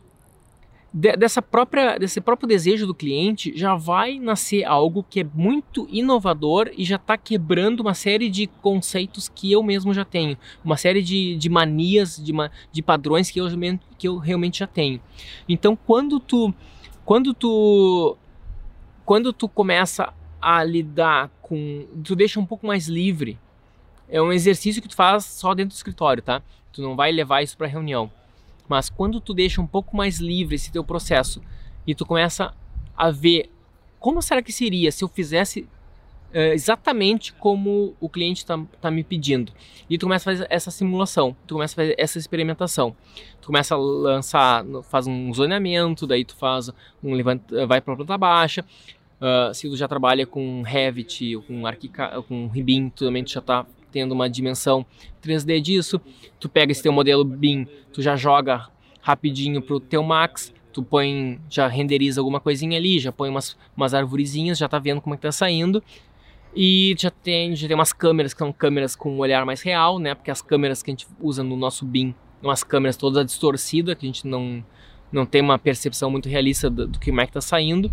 de, dessa própria, desse próprio desejo do cliente já vai nascer algo que é muito inovador e já está quebrando uma série de conceitos que eu mesmo já tenho, uma série de, de manias, de, de padrões que eu, que eu realmente já tenho. Então, quando tu, quando tu, quando tu começa a lidar com, tu deixa um pouco mais livre. É um exercício que tu faz só dentro do escritório, tá? Tu não vai levar isso para reunião mas quando tu deixa um pouco mais livre esse teu processo e tu começa a ver como será que seria se eu fizesse uh, exatamente como o cliente está tá me pedindo. E tu começa a fazer essa simulação, tu começa a fazer essa experimentação. Tu começa a lançar, faz um zoneamento, daí tu faz um levanta, vai para a planta baixa. Uh, se tu já trabalha com Revit, com, Arquica, com Ribim, tu também já está tendo uma dimensão 3D disso. Tu pega esse teu modelo BIM, tu já joga rapidinho pro teu Max, tu põe, já renderiza alguma coisinha ali, já põe umas, umas arvorezinhas, já tá vendo como é que tá saindo. E já tem, já tem umas câmeras que são câmeras com um olhar mais real, né? Porque as câmeras que a gente usa no nosso BIM umas câmeras todas distorcidas, que a gente não, não tem uma percepção muito realista do, do que como é que tá saindo.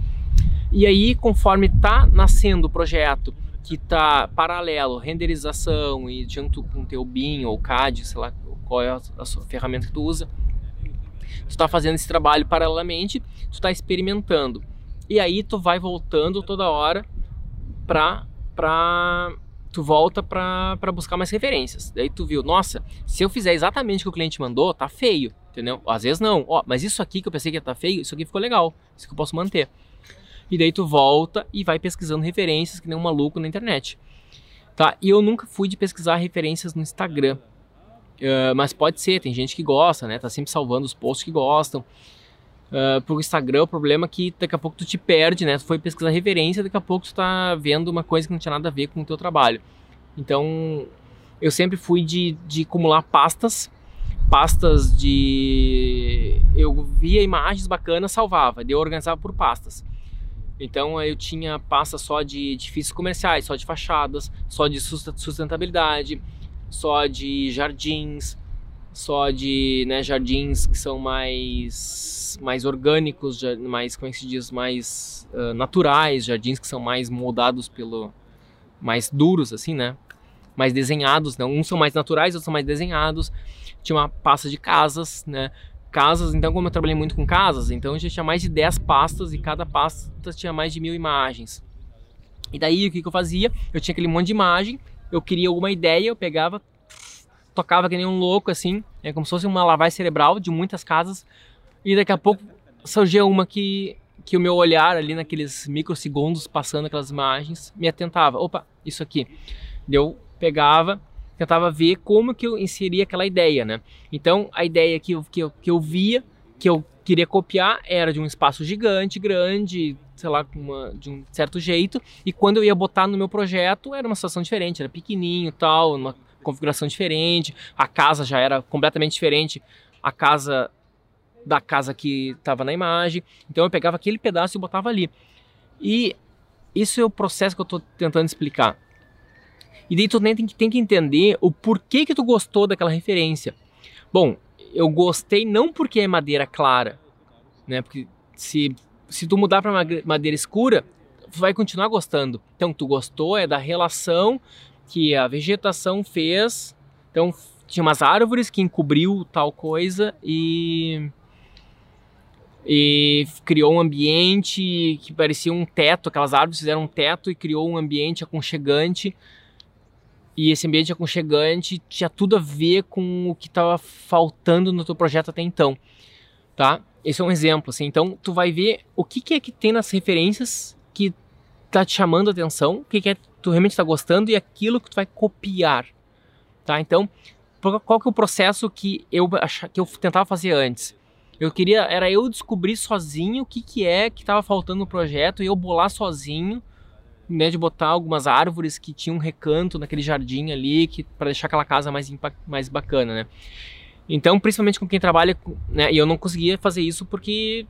E aí, conforme tá nascendo o projeto, que está paralelo, renderização e junto com teu BIM ou CAD, sei lá qual é a, a ferramenta que tu usa, tu está fazendo esse trabalho paralelamente, tu está experimentando. E aí tu vai voltando toda hora para para tu volta para buscar mais referências. Daí tu viu, nossa, se eu fizer exatamente o que o cliente mandou, tá feio, entendeu? Às vezes não. Ó, mas isso aqui que eu pensei que ia tá feio, isso aqui ficou legal. Isso que eu posso manter. E daí tu volta e vai pesquisando referências que nem um maluco na internet. Tá? E eu nunca fui de pesquisar referências no Instagram. Uh, mas pode ser, tem gente que gosta, né? Tá sempre salvando os posts que gostam. Uh, pro Instagram, o problema é que daqui a pouco tu te perde, né? Tu foi pesquisar referência, daqui a pouco tu tá vendo uma coisa que não tinha nada a ver com o teu trabalho. Então, eu sempre fui de, de acumular pastas, pastas de... Eu via imagens bacanas, salvava, daí eu organizava por pastas. Então eu tinha pasta só de edifícios comerciais, só de fachadas, só de sustentabilidade, só de jardins, só de né, jardins que são mais mais orgânicos, mais como é que se diz, mais uh, naturais, jardins que são mais moldados pelo mais duros assim, né? mais desenhados, né? Uns são mais naturais, outros são mais desenhados. Tinha uma pasta de casas, né? Casas, então como eu trabalhei muito com casas, então a gente tinha mais de 10 pastas e cada pasta tinha mais de mil imagens. E daí o que, que eu fazia? Eu tinha aquele monte de imagem, eu queria alguma ideia, eu pegava, tocava que nem um louco assim, é como se fosse uma lavagem cerebral de muitas casas, e daqui a pouco surgia uma que, que o meu olhar ali naqueles microsegundos passando aquelas imagens me atentava. Opa, isso aqui. Eu pegava, tentava ver como que eu inseria aquela ideia, né? Então, a ideia que eu, que eu, que eu via, que eu queria copiar, era de um espaço gigante, grande, sei lá, uma, de um certo jeito, e quando eu ia botar no meu projeto, era uma situação diferente, era pequenininho tal, uma configuração diferente, a casa já era completamente diferente, a casa da casa que estava na imagem, então eu pegava aquele pedaço e botava ali. E isso é o processo que eu estou tentando explicar. E daí tu tem que, tem que entender o porquê que tu gostou daquela referência. Bom, eu gostei não porque é madeira clara, né? Porque se, se tu mudar para madeira escura, tu vai continuar gostando. Então, tu gostou é da relação que a vegetação fez. Então, tinha umas árvores que encobriu tal coisa e e criou um ambiente que parecia um teto, aquelas árvores fizeram um teto e criou um ambiente aconchegante e esse ambiente aconchegante tinha tudo a ver com o que estava faltando no teu projeto até então, tá? Esse é um exemplo, assim. Então, tu vai ver o que, que é que tem nas referências que tá te chamando a atenção, o que, que é que tu realmente está gostando e aquilo que tu vai copiar, tá? Então, qual que é o processo que eu que eu tentava fazer antes? Eu queria era eu descobrir sozinho o que que é que estava faltando no projeto e eu bolar sozinho né, de botar algumas árvores que tinham um recanto naquele jardim ali, que para deixar aquela casa mais mais bacana, né? Então, principalmente com quem trabalha, né, e eu não conseguia fazer isso porque,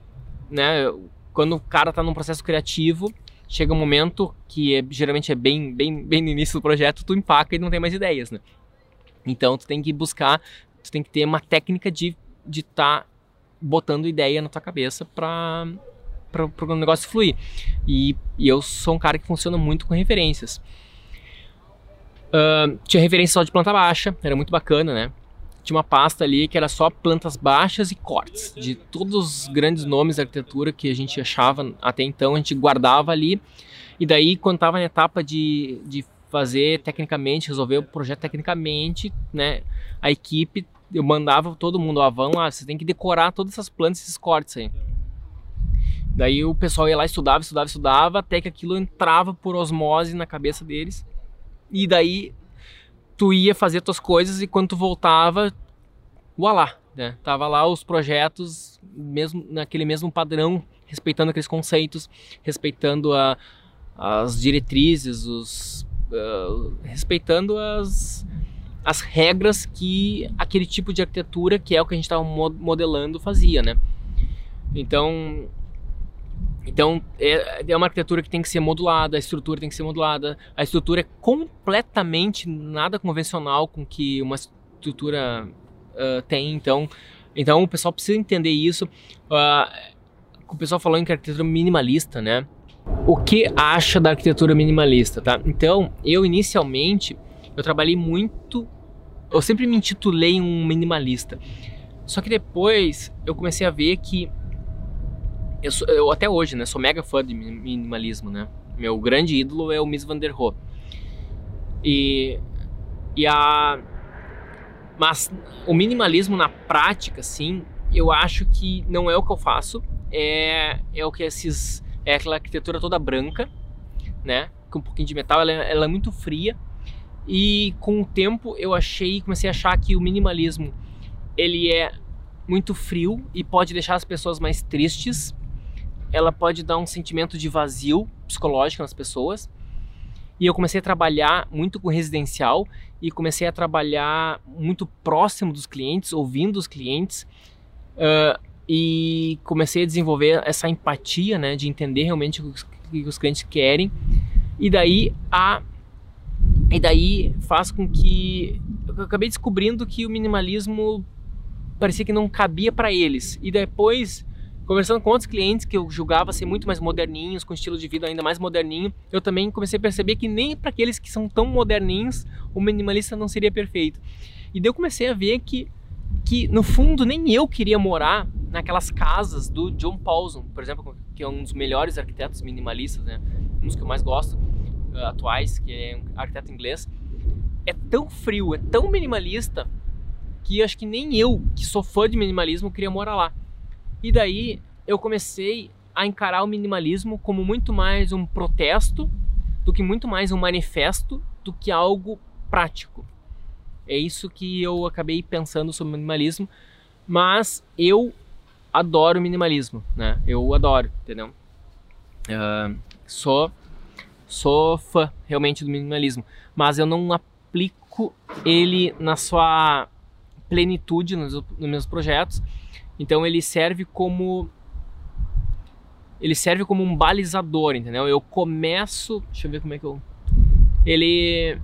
né, quando o cara está num processo criativo, chega um momento que é, geralmente é bem, bem, bem no início do projeto, tu empaca e não tem mais ideias, né? Então, tu tem que buscar, tu tem que ter uma técnica de de estar tá botando ideia na tua cabeça para para o negócio fluir. E, e, eu sou um cara que funciona muito com referências. Uh, tinha referência só de planta baixa, era muito bacana, né? Tinha uma pasta ali que era só plantas baixas e cortes, de todos os grandes nomes da arquitetura que a gente achava até então, a gente guardava ali. E daí, quando estava na etapa de, de fazer tecnicamente, resolver o projeto tecnicamente, né? A equipe, eu mandava todo mundo, ó, vamos lá, você tem que decorar todas essas plantas, esses cortes aí. Daí o pessoal ia lá, estudava, estudava, estudava, até que aquilo entrava por osmose na cabeça deles. E daí tu ia fazer tuas coisas e quando tu voltava, voilá, né? Tava lá os projetos mesmo naquele mesmo padrão, respeitando aqueles conceitos, respeitando a, as diretrizes, os uh, respeitando as as regras que aquele tipo de arquitetura, que é o que a gente estava modelando, fazia, né? Então, então, é, é, uma arquitetura que tem que ser modulada, a estrutura tem que ser modulada. A estrutura é completamente nada convencional com que uma estrutura uh, tem. Então, então, o pessoal precisa entender isso. Uh, o pessoal falou em arquitetura minimalista, né? O que acha da arquitetura minimalista, tá? Então, eu inicialmente, eu trabalhei muito... Eu sempre me intitulei um minimalista. Só que depois eu comecei a ver que eu, sou, eu, até hoje, né, sou mega fã de minimalismo, né? Meu grande ídolo é o Miss Van der Rohe. E, e a... Mas o minimalismo na prática, sim, eu acho que não é o que eu faço. É, é o que esses... É aquela arquitetura toda branca, né? Com um pouquinho de metal, ela, é, ela é muito fria. E com o tempo eu achei, comecei a achar que o minimalismo ele é muito frio e pode deixar as pessoas mais tristes ela pode dar um sentimento de vazio psicológico nas pessoas. E eu comecei a trabalhar muito com residencial e comecei a trabalhar muito próximo dos clientes, ouvindo os clientes. Uh, e comecei a desenvolver essa empatia, né, de entender realmente o que os clientes querem. E daí a e daí faz com que eu acabei descobrindo que o minimalismo parecia que não cabia para eles. E depois Conversando com outros clientes que eu julgava ser muito mais moderninhos, com estilo de vida ainda mais moderninho, eu também comecei a perceber que nem para aqueles que são tão moderninhos, o minimalista não seria perfeito. E daí eu comecei a ver que, que no fundo, nem eu queria morar naquelas casas do John Paulson, por exemplo, que é um dos melhores arquitetos minimalistas, né? um dos que eu mais gosto uh, atuais, que é um arquiteto inglês. É tão frio, é tão minimalista, que acho que nem eu, que sou fã de minimalismo, queria morar lá. E daí eu comecei a encarar o minimalismo como muito mais um protesto do que muito mais um manifesto do que algo prático. É isso que eu acabei pensando sobre minimalismo, mas eu adoro minimalismo, né? Eu adoro, entendeu? Uh, sou sou fã realmente do minimalismo, mas eu não aplico ele na sua plenitude nos, nos meus projetos então ele serve como ele serve como um balizador, entendeu? Eu começo, deixa eu ver como é que eu ele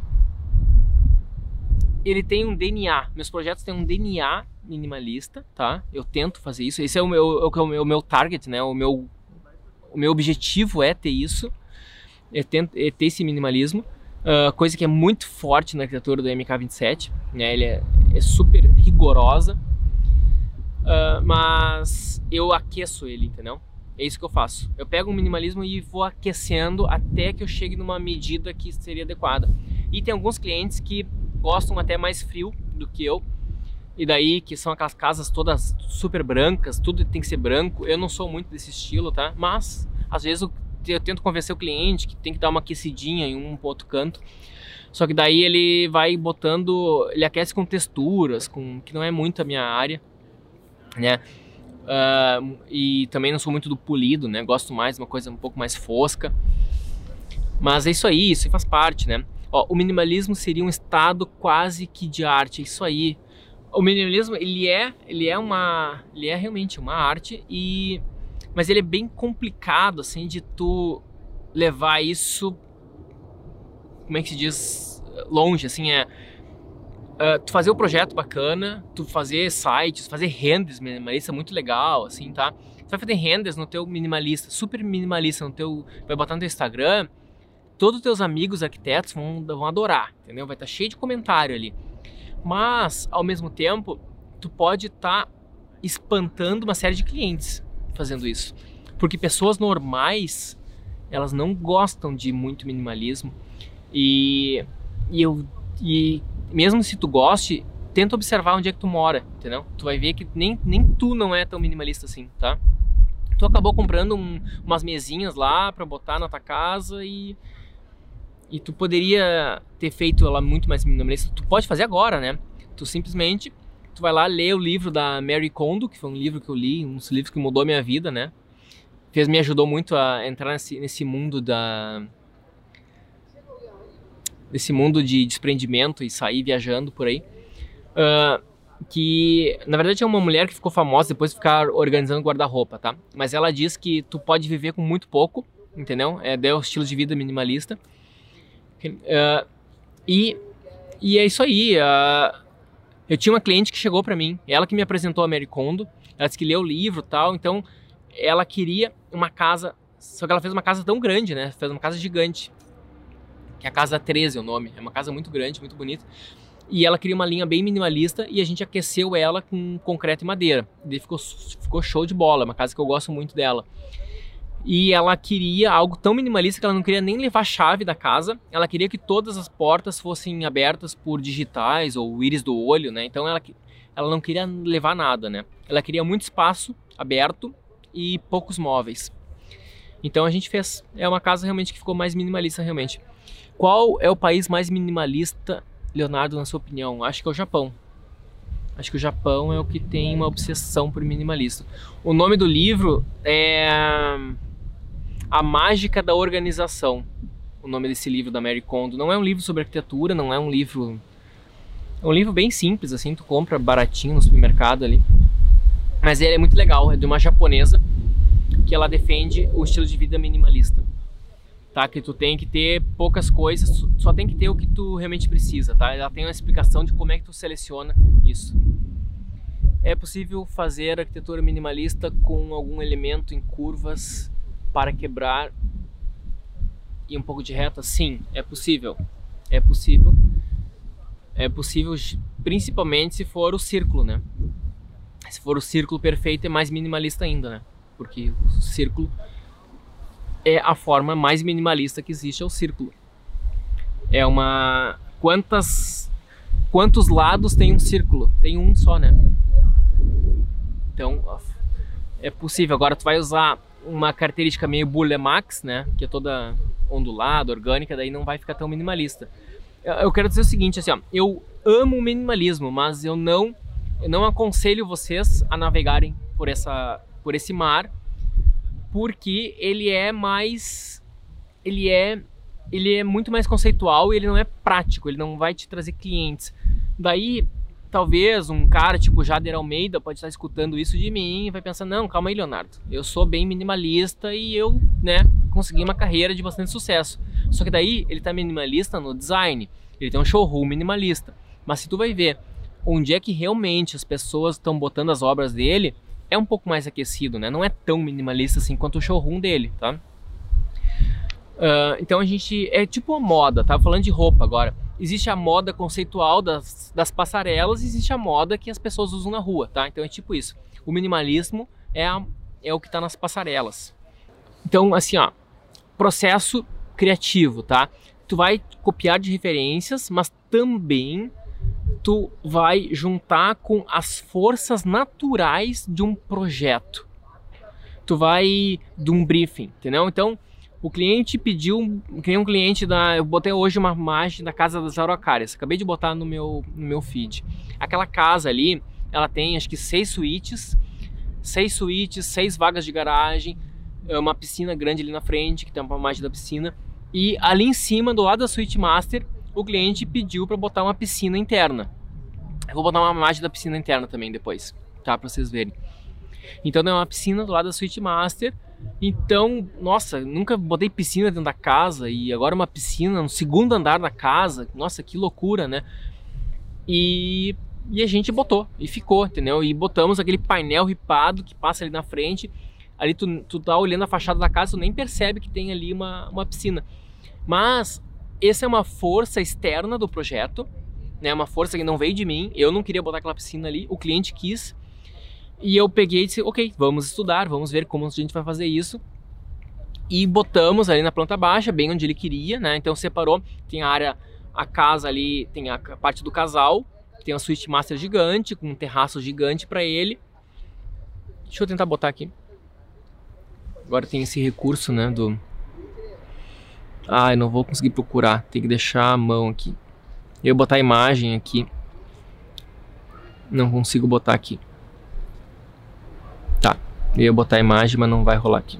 ele tem um DNA. Meus projetos têm um DNA minimalista, tá? Eu tento fazer isso. Esse é o meu, é o meu, o meu target, né? O meu, o meu objetivo é ter isso, é, ter, é ter esse minimalismo. Uh, coisa que é muito forte na arquitetura do MK27, né? Ele é, é super rigorosa. Uh, mas eu aqueço ele, entendeu? É isso que eu faço. Eu pego um minimalismo e vou aquecendo até que eu chegue numa medida que seria adequada. E tem alguns clientes que gostam até mais frio do que eu. E daí que são aquelas casas todas super brancas, tudo tem que ser branco. Eu não sou muito desse estilo, tá? Mas às vezes eu, eu tento convencer o cliente que tem que dar uma aquecidinha em um outro canto. Só que daí ele vai botando, ele aquece com texturas, com que não é muito a minha área né? Uh, e também não sou muito do polido, né? Gosto mais de uma coisa um pouco mais fosca. Mas é isso aí, isso faz parte, né? Ó, o minimalismo seria um estado quase que de arte, é isso aí. O minimalismo, ele é, ele é uma, ele é realmente uma arte e mas ele é bem complicado assim de tu levar isso como é que se diz longe, assim, é Uh, tu fazer um projeto bacana, tu fazer sites, fazer renders minimalista é muito legal, assim, tá? Tu vai fazer renders no teu minimalista, super minimalista, no teu, vai botar no teu Instagram, todos os teus amigos arquitetos vão, vão adorar, entendeu? Vai estar tá cheio de comentário ali. Mas, ao mesmo tempo, tu pode estar tá espantando uma série de clientes fazendo isso. Porque pessoas normais, elas não gostam de muito minimalismo. E, e eu e mesmo se tu goste, tenta observar onde é que tu mora, entendeu? Tu vai ver que nem, nem tu não é tão minimalista assim, tá? Tu acabou comprando um, umas mesinhas lá para botar na tua casa e e tu poderia ter feito ela muito mais minimalista. Tu pode fazer agora, né? Tu simplesmente tu vai lá ler o livro da Mary Kondo, que foi um livro que eu li, um dos livros que mudou a minha vida, né? Fez me ajudou muito a entrar nesse, nesse mundo da desse mundo de desprendimento e sair viajando por aí. Uh, que na verdade é uma mulher que ficou famosa depois de ficar organizando guarda-roupa, tá? Mas ela diz que tu pode viver com muito pouco, entendeu? É o estilo de vida minimalista. Uh, e, e é isso aí. Uh, eu tinha uma cliente que chegou para mim, ela que me apresentou a Mary Kondo, ela disse que leu o livro tal, então ela queria uma casa, só que ela fez uma casa tão grande, né? Fez uma casa gigante que é a Casa 13 é o nome. É uma casa muito grande, muito bonita. E ela queria uma linha bem minimalista e a gente aqueceu ela com concreto e madeira. E ficou, ficou show de bola, é uma casa que eu gosto muito dela. E ela queria algo tão minimalista que ela não queria nem levar a chave da casa. Ela queria que todas as portas fossem abertas por digitais ou íris do olho, né? Então ela, ela não queria levar nada, né? Ela queria muito espaço aberto e poucos móveis. Então a gente fez. É uma casa realmente que ficou mais minimalista realmente. Qual é o país mais minimalista, Leonardo, na sua opinião? Acho que é o Japão. Acho que o Japão é o que tem uma obsessão por minimalista. O nome do livro é A Mágica da Organização. O nome desse livro da Mary Kondo. Não é um livro sobre arquitetura, não é um livro. É um livro bem simples, assim, tu compra baratinho no supermercado ali. Mas ele é muito legal, é de uma japonesa que ela defende o estilo de vida minimalista tá? Que tu tem que ter poucas coisas, só tem que ter o que tu realmente precisa, tá? Ela tem uma explicação de como é que tu seleciona isso. É possível fazer arquitetura minimalista com algum elemento em curvas para quebrar e um pouco de reta? Sim, é possível. É possível. É possível, principalmente se for o círculo, né? Se for o círculo perfeito, é mais minimalista ainda, né? Porque o círculo é a forma mais minimalista que existe, é o círculo. É uma. Quantas. Quantos lados tem um círculo? Tem um só, né? Então, é possível. Agora tu vai usar uma característica meio Burle Max, né? Que é toda ondulada, orgânica, daí não vai ficar tão minimalista. Eu quero dizer o seguinte, assim, ó, eu amo o minimalismo, mas eu não, eu não aconselho vocês a navegarem por essa, por esse mar, porque ele é mais, ele é, ele é muito mais conceitual e ele não é prático, ele não vai te trazer clientes. Daí talvez um cara tipo Jader Almeida pode estar escutando isso de mim e vai pensar, não, calma aí, Leonardo, eu sou bem minimalista e eu, né, consegui uma carreira de bastante sucesso. Só que daí ele tá minimalista no design, ele tem um showroom minimalista. Mas se tu vai ver onde é que realmente as pessoas estão botando as obras dele, é um pouco mais aquecido, né? Não é tão minimalista assim quanto o showroom dele, tá? Uh, então a gente é tipo uma moda, tá? Falando de roupa agora existe a moda conceitual das, das passarelas e existe a moda que as pessoas usam na rua, tá? Então é tipo isso. O minimalismo é, a, é o que está nas passarelas. Então, assim, ó, processo criativo, tá? Tu vai copiar de referências, mas também tu vai juntar com as forças naturais de um projeto. Tu vai de um briefing, entendeu? Então, o cliente pediu, um cliente da, eu botei hoje uma imagem da casa das Araucárias, acabei de botar no meu, no meu feed. Aquela casa ali, ela tem acho que seis suítes, seis suítes, seis vagas de garagem, é uma piscina grande ali na frente, que tem uma imagem da piscina, e ali em cima, do lado da suíte master, o cliente pediu para botar uma piscina interna. Eu vou botar uma imagem da piscina interna também depois, tá, para vocês verem. Então é uma piscina do lado da suíte master, então, nossa, nunca botei piscina dentro da casa e agora uma piscina no segundo andar da casa. Nossa, que loucura, né? E, e a gente botou e ficou, entendeu? E botamos aquele painel ripado que passa ali na frente. Ali tu, tu tá olhando a fachada da casa, tu nem percebe que tem ali uma, uma piscina. Mas essa é uma força externa do projeto, né? Uma força que não veio de mim. Eu não queria botar aquela piscina ali, o cliente quis. E eu peguei e disse, ok, vamos estudar, vamos ver como a gente vai fazer isso. E botamos ali na planta baixa, bem onde ele queria, né? Então separou, tem a área, a casa ali, tem a parte do casal, tem uma suíte master gigante, com um terraço gigante para ele. Deixa eu tentar botar aqui. Agora tem esse recurso, né, do... Eu não vou conseguir procurar, tem que deixar a mão aqui. Eu botar a imagem aqui. Não consigo botar aqui. Eu ia botar a imagem, mas não vai rolar aqui.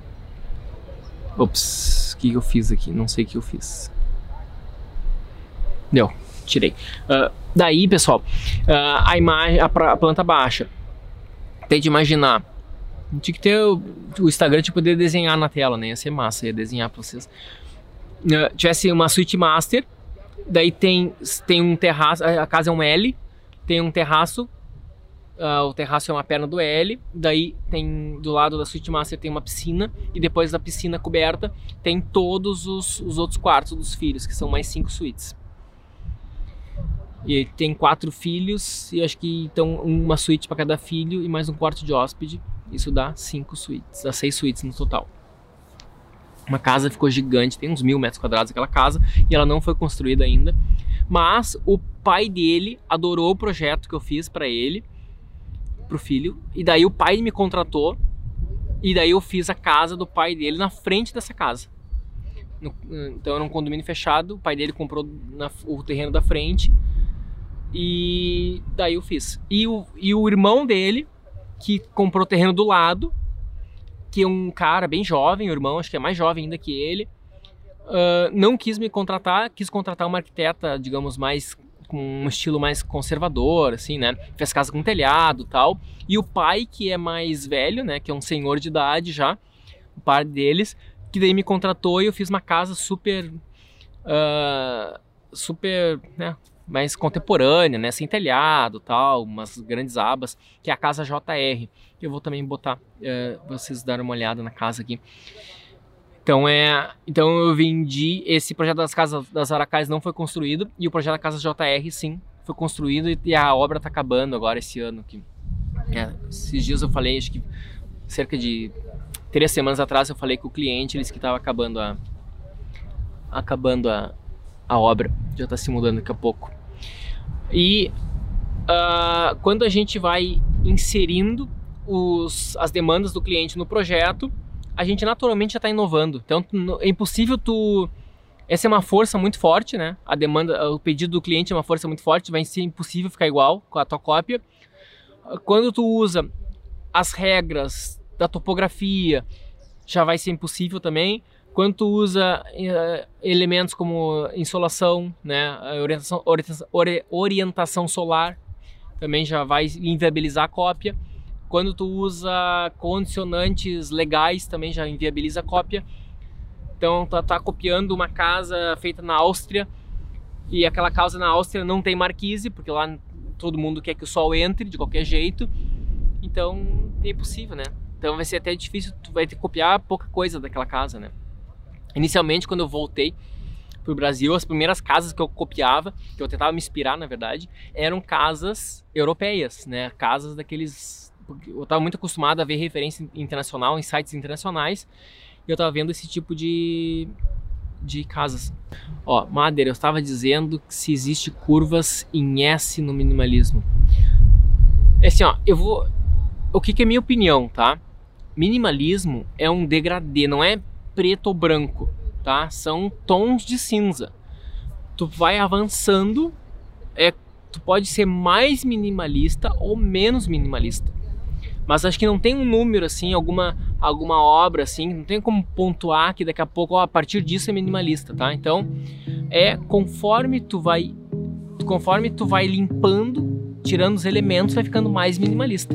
Ops, o que eu fiz aqui? Não sei o que eu fiz. Deu, tirei. Uh, daí, pessoal, uh, a imagem, a, a, planta baixa. Tente imaginar. Tinha que ter o, o Instagram de poder desenhar na tela, né? Ia ser massa, ia desenhar pra vocês. Uh, tivesse uma suíte master, daí tem, tem um terraço, a casa é um L, tem um terraço Uh, o terraço é uma perna do L, daí tem do lado da suíte master tem uma piscina e depois da piscina coberta tem todos os, os outros quartos dos filhos, que são mais cinco suítes. E tem quatro filhos e acho que então uma suíte para cada filho e mais um quarto de hóspede. Isso dá cinco suítes, dá seis suítes no total. Uma casa ficou gigante, tem uns mil metros quadrados aquela casa e ela não foi construída ainda. Mas o pai dele adorou o projeto que eu fiz para ele pro filho. E daí o pai me contratou. E daí eu fiz a casa do pai dele na frente dessa casa. No, então era um condomínio fechado. O pai dele comprou na, o terreno da frente. E daí eu fiz. E o, e o irmão dele, que comprou o terreno do lado, que um cara bem jovem, o irmão, acho que é mais jovem ainda que ele, uh, não quis me contratar, quis contratar uma arquiteta, digamos, mais com um estilo mais conservador, assim, né? Fez casa com telhado tal. E o pai, que é mais velho, né? Que é um senhor de idade já, o pai deles, que daí me contratou e eu fiz uma casa super. Uh, super. Né? Mais contemporânea, né? Sem telhado, tal, umas grandes abas, que é a casa JR. Eu vou também botar uh, vocês darem uma olhada na casa aqui. Então é, então eu vendi esse projeto das casas das Aracais não foi construído e o projeto da casa JR sim foi construído e a obra está acabando agora esse ano aqui. É, esses dias eu falei, acho que cerca de três semanas atrás eu falei com o cliente, eles que estava acabando a acabando a, a obra, já está se mudando daqui a pouco. E uh, quando a gente vai inserindo os, as demandas do cliente no projeto, a gente naturalmente já está inovando. Então é impossível tu essa é uma força muito forte, né? A demanda, o pedido do cliente é uma força muito forte, vai ser impossível ficar igual com a tua cópia. Quando tu usa as regras da topografia, já vai ser impossível também. Quando tu usa uh, elementos como insolação, né, orientação, orientação, orientação solar, também já vai inviabilizar a cópia. Quando tu usa condicionantes legais, também já inviabiliza a cópia. Então tá, tá copiando uma casa feita na Áustria e aquela casa na Áustria não tem marquise, porque lá todo mundo quer que o sol entre de qualquer jeito. Então é impossível, né? Então vai ser até difícil, tu vai ter que copiar pouca coisa daquela casa, né? Inicialmente, quando eu voltei pro Brasil, as primeiras casas que eu copiava, que eu tentava me inspirar, na verdade, eram casas europeias, né? Casas daqueles eu estava muito acostumado a ver referência internacional em sites internacionais e eu estava vendo esse tipo de, de casas. Ó, Madeira, eu estava dizendo que se existe curvas em S no minimalismo. É assim, ó, eu vou. O que, que é minha opinião, tá? Minimalismo é um degradê, não é preto ou branco, tá? São tons de cinza. Tu vai avançando, é, tu pode ser mais minimalista ou menos minimalista mas acho que não tem um número assim, alguma alguma obra assim, não tem como pontuar que daqui a pouco, ó, a partir disso é minimalista, tá? Então, é conforme tu vai conforme tu vai limpando, tirando os elementos, vai ficando mais minimalista.